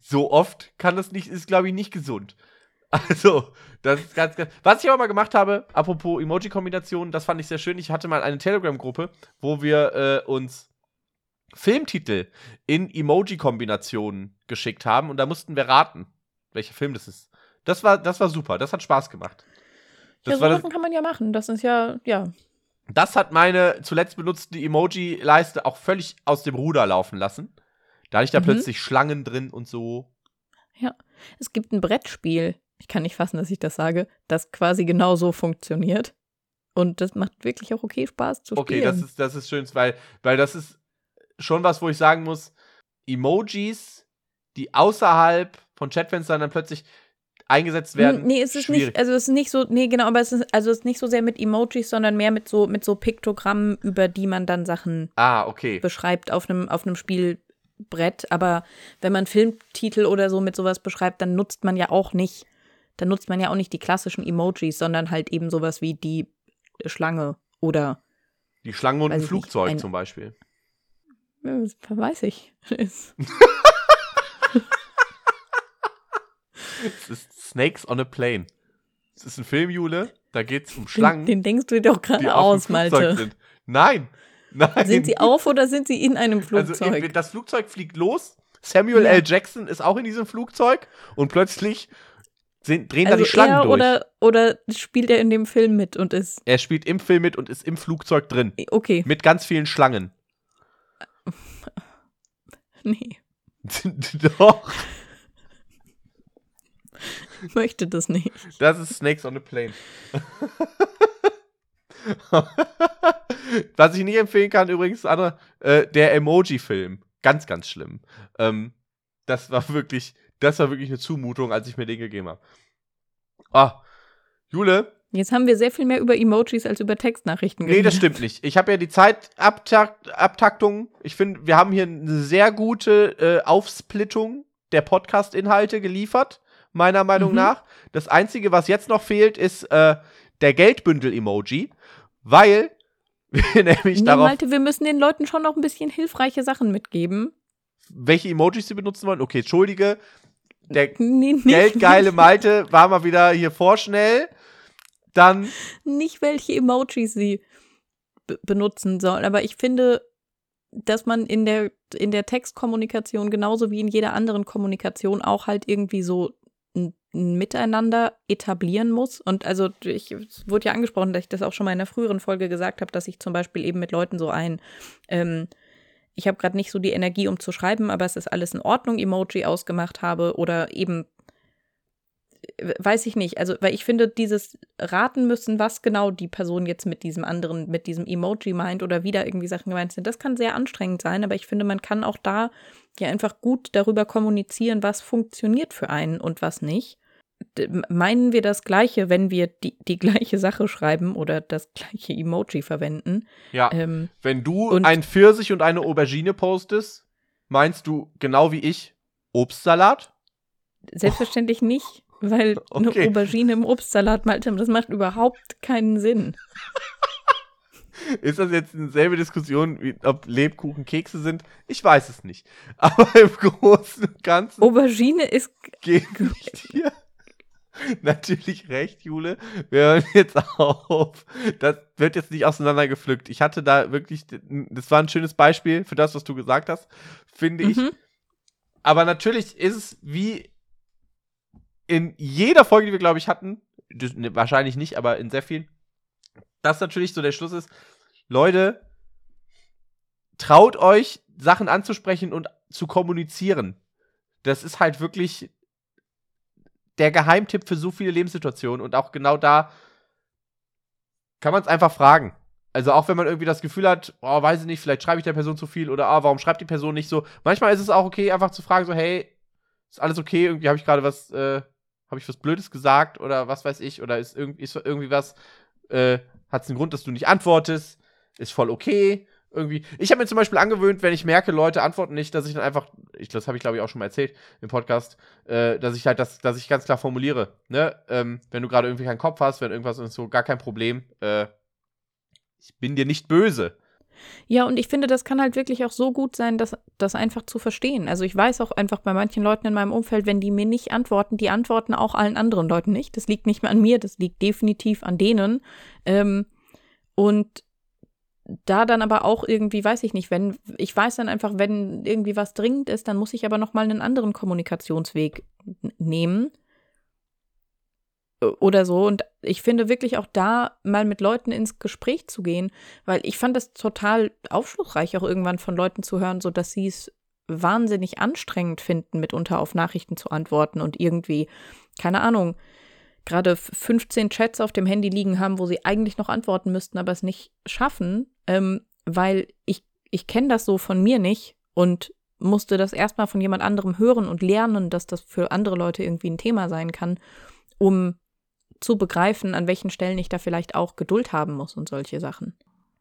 so oft kann das nicht, ist glaube ich nicht gesund. [laughs] Also, das ist ganz, ganz. Was ich aber mal gemacht habe, apropos Emoji-Kombinationen, das fand ich sehr schön. Ich hatte mal eine Telegram-Gruppe, wo wir äh, uns Filmtitel in Emoji-Kombinationen geschickt haben und da mussten wir raten, welcher Film das ist. Das war, das war super, das hat Spaß gemacht.
Das ja, so kann man ja machen. Das ist ja, ja.
Das hat meine zuletzt benutzte Emoji-Leiste auch völlig aus dem Ruder laufen lassen. Da hatte ich da mhm. plötzlich Schlangen drin und so.
Ja, es gibt ein Brettspiel, ich kann nicht fassen, dass ich das sage, das quasi genau so funktioniert. Und das macht wirklich auch okay Spaß zu
okay,
spielen.
Okay, das ist, das ist schön, weil, weil das ist schon was, wo ich sagen muss, Emojis, die außerhalb von Chatfenstern dann plötzlich eingesetzt werden.
Nee, es ist schwierig. nicht, also es ist nicht so, nee, genau, aber es ist, also es ist nicht so sehr mit Emojis, sondern mehr mit so, mit so Piktogrammen, über die man dann Sachen
ah, okay.
beschreibt auf einem, auf einem Spielbrett. Aber wenn man Filmtitel oder so mit sowas beschreibt, dann nutzt man ja auch nicht, dann nutzt man ja auch nicht die klassischen Emojis, sondern halt eben sowas wie die Schlange oder
die Schlange und ein Flugzeug nicht, ein, zum Beispiel.
Weiß ich. [laughs] [laughs]
es ist Snakes on a Plane. Es ist ein Film, Jule, da geht es um Schlangen.
Den, den denkst du dir doch gerade aus, Malte.
Sind. Nein, nein.
Sind sie auf oder sind sie in einem also, Flugzeug?
Also, das Flugzeug fliegt los. Samuel ja. L. Jackson ist auch in diesem Flugzeug und plötzlich sind, drehen also da die Schlangen durch.
Oder, oder spielt er in dem Film mit und ist.
Er spielt im Film mit und ist im Flugzeug drin.
Okay.
Mit ganz vielen Schlangen. [laughs]
Nee. [laughs]
Doch.
Ich möchte das nicht.
Das ist Snakes on a Plane. [laughs] Was ich nicht empfehlen kann, übrigens, andere, äh, der Emoji-Film. Ganz, ganz schlimm. Ähm, das war wirklich, das war wirklich eine Zumutung, als ich mir den gegeben habe. Ah, Jule,
Jetzt haben wir sehr viel mehr über Emojis als über Textnachrichten
geredet. Nee, das stimmt nicht. Ich habe ja die Zeitabtaktung. Ich finde, wir haben hier eine sehr gute äh, Aufsplittung der Podcast-Inhalte geliefert, meiner Meinung mhm. nach. Das Einzige, was jetzt noch fehlt, ist äh, der Geldbündel-Emoji, weil [laughs] wir nämlich
nee,
darauf.
Malte, wir müssen den Leuten schon noch ein bisschen hilfreiche Sachen mitgeben.
welche Emojis sie benutzen wollen. Okay, entschuldige. Der
Nee, nicht,
geldgeile [laughs] Malte war mal wieder hier vorschnell. Dann,
nicht welche Emojis sie be benutzen sollen. Aber ich finde, dass man in der, in der Textkommunikation genauso wie in jeder anderen Kommunikation auch halt irgendwie so Miteinander etablieren muss. Und also ich wurde ja angesprochen, dass ich das auch schon mal in einer früheren Folge gesagt habe, dass ich zum Beispiel eben mit Leuten so ein ähm, ich habe gerade nicht so die Energie, um zu schreiben, aber es ist alles in Ordnung, Emoji ausgemacht habe oder eben äh, weiß ich nicht. Also, weil ich finde, dieses raten müssen, was genau die Person jetzt mit diesem anderen, mit diesem Emoji meint oder wieder irgendwie Sachen gemeint sind, das kann sehr anstrengend sein, aber ich finde, man kann auch da ja einfach gut darüber kommunizieren, was funktioniert für einen und was nicht. Meinen wir das Gleiche, wenn wir die, die gleiche Sache schreiben oder das gleiche Emoji verwenden?
ja,
Ähm,
wenn du ein Pfirsich und eine Aubergine postest, meinst du genau wie ich Obstsalat?
Selbstverständlich nicht, weil [laughs]
Okay.
eine Aubergine im Obstsalat, Malte, das macht überhaupt keinen Sinn. [laughs]
Ist das jetzt dieselbe Diskussion, wie, ob Lebkuchen Kekse sind? Ich weiß es nicht. [laughs] Aber im Großen und Ganzen
Aubergine ist
gebe ich dir [laughs] natürlich recht, Jule. Wir hören jetzt auf. Das wird jetzt nicht auseinandergepflückt. Ich hatte da wirklich, das war ein schönes Beispiel für das, was du gesagt hast, finde ich.
Mhm.
Aber natürlich ist es wie in jeder Folge, die wir, glaube ich, hatten, ne, wahrscheinlich nicht, aber in sehr vielen, dass natürlich so der Schluss ist, Leute, traut euch, Sachen anzusprechen und zu kommunizieren. Das ist halt wirklich der Geheimtipp für so viele Lebenssituationen und auch genau da kann man es einfach fragen. Also auch wenn man irgendwie das Gefühl hat, oh, weiß ich nicht, vielleicht schreibe ich der Person zu viel oder ah, warum schreibt die Person nicht so. Manchmal ist es auch okay, einfach zu fragen, so, hey, ist alles okay? Irgendwie habe ich gerade was, äh, habe ich was Blödes gesagt oder was weiß ich, oder ist irgendwie, ist irgendwie was, äh, hat es einen Grund, dass du nicht antwortest? Ist voll okay. Irgendwie. Ich habe mir zum Beispiel angewöhnt, wenn ich merke, Leute antworten nicht, dass ich dann einfach, ich, das habe ich glaube ich auch schon mal erzählt im Podcast, äh, dass ich halt das, dass ich ganz klar formuliere. Ne? Ähm, wenn du gerade irgendwie keinen Kopf hast, wenn irgendwas ist so, gar kein Problem. Äh, ich bin dir nicht böse.
Ja, und ich finde, das kann halt wirklich auch so gut sein, das, das einfach zu verstehen. Also ich weiß auch einfach bei manchen Leuten in meinem Umfeld, wenn die mir nicht antworten, die antworten auch allen anderen Leuten nicht. Das liegt nicht mehr an mir, das liegt definitiv an denen. Ähm, und da dann aber auch irgendwie, weiß ich nicht, wenn, ich weiß dann einfach, wenn irgendwie was dringend ist, dann muss ich aber nochmal einen anderen Kommunikationsweg nehmen. Oder so. Und ich finde wirklich auch da mal mit Leuten ins Gespräch zu gehen, weil ich fand das total aufschlussreich, auch irgendwann von Leuten zu hören, so dass sie es wahnsinnig anstrengend finden, mitunter auf Nachrichten zu antworten und irgendwie, keine Ahnung, gerade 15 Chats auf dem Handy liegen haben, wo sie eigentlich noch antworten müssten, aber es nicht schaffen, ähm, weil ich, ich kenne das so von mir nicht und musste das erstmal von jemand anderem hören und lernen, dass das für andere Leute irgendwie ein Thema sein kann, um zu begreifen, an welchen Stellen ich da vielleicht auch Geduld haben muss und solche Sachen.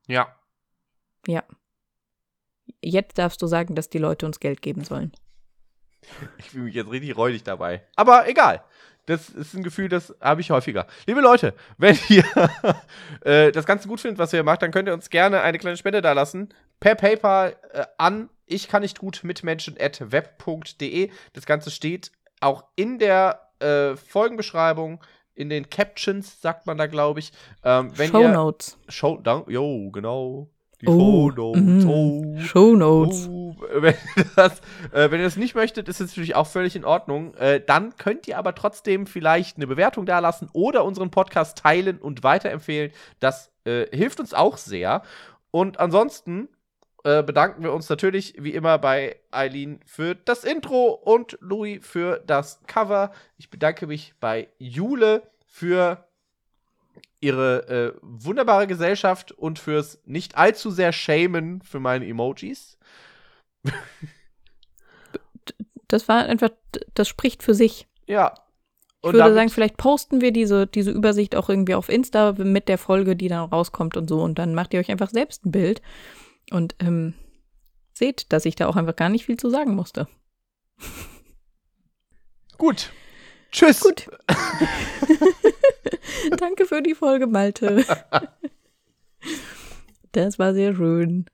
Ja.
Ja. Jetzt darfst du sagen, dass die Leute uns Geld geben sollen.
Ich fühle mich jetzt richtig räudig dabei. Aber egal. Das ist ein Gefühl, das habe ich häufiger. Liebe Leute, wenn [laughs] ihr äh, das Ganze gut findet, was ihr macht, dann könnt ihr uns gerne eine kleine Spende da lassen. Per PayPal äh, an ich kann nicht gut mit Menschen at web.de. Das Ganze steht auch in der äh, Folgenbeschreibung, in den Captions, sagt man da, glaube ich. Ähm,
Show Notes.
Show, jo, genau. Die
Oh,
Shownotes.
mhm.
Oh.
Show Notes.
Oh, wenn, ihr [laughs] das, äh, wenn ihr das nicht möchtet, ist es natürlich auch völlig in Ordnung. Äh, dann könnt ihr aber trotzdem vielleicht eine Bewertung dalassen oder unseren Podcast teilen und weiterempfehlen. Das äh, hilft uns auch sehr. Und ansonsten äh, bedanken wir uns natürlich wie immer bei Eileen für das Intro und Louis für das Cover. Ich bedanke mich bei Jule für ihre äh, wunderbare Gesellschaft und fürs nicht allzu sehr Shamen für meine Emojis.
Das war einfach, das spricht für sich.
Ja.
Ich
Und
würde
damit-
sagen, vielleicht posten wir diese, diese Übersicht auch irgendwie auf Insta mit der Folge, die dann rauskommt und so. Und dann macht ihr euch einfach selbst ein Bild und ähm, seht, dass ich da auch einfach gar nicht viel zu sagen musste.
Gut. Tschüss.
Gut. [laughs] Danke für die Folge, Malte. [laughs] Das war sehr schön.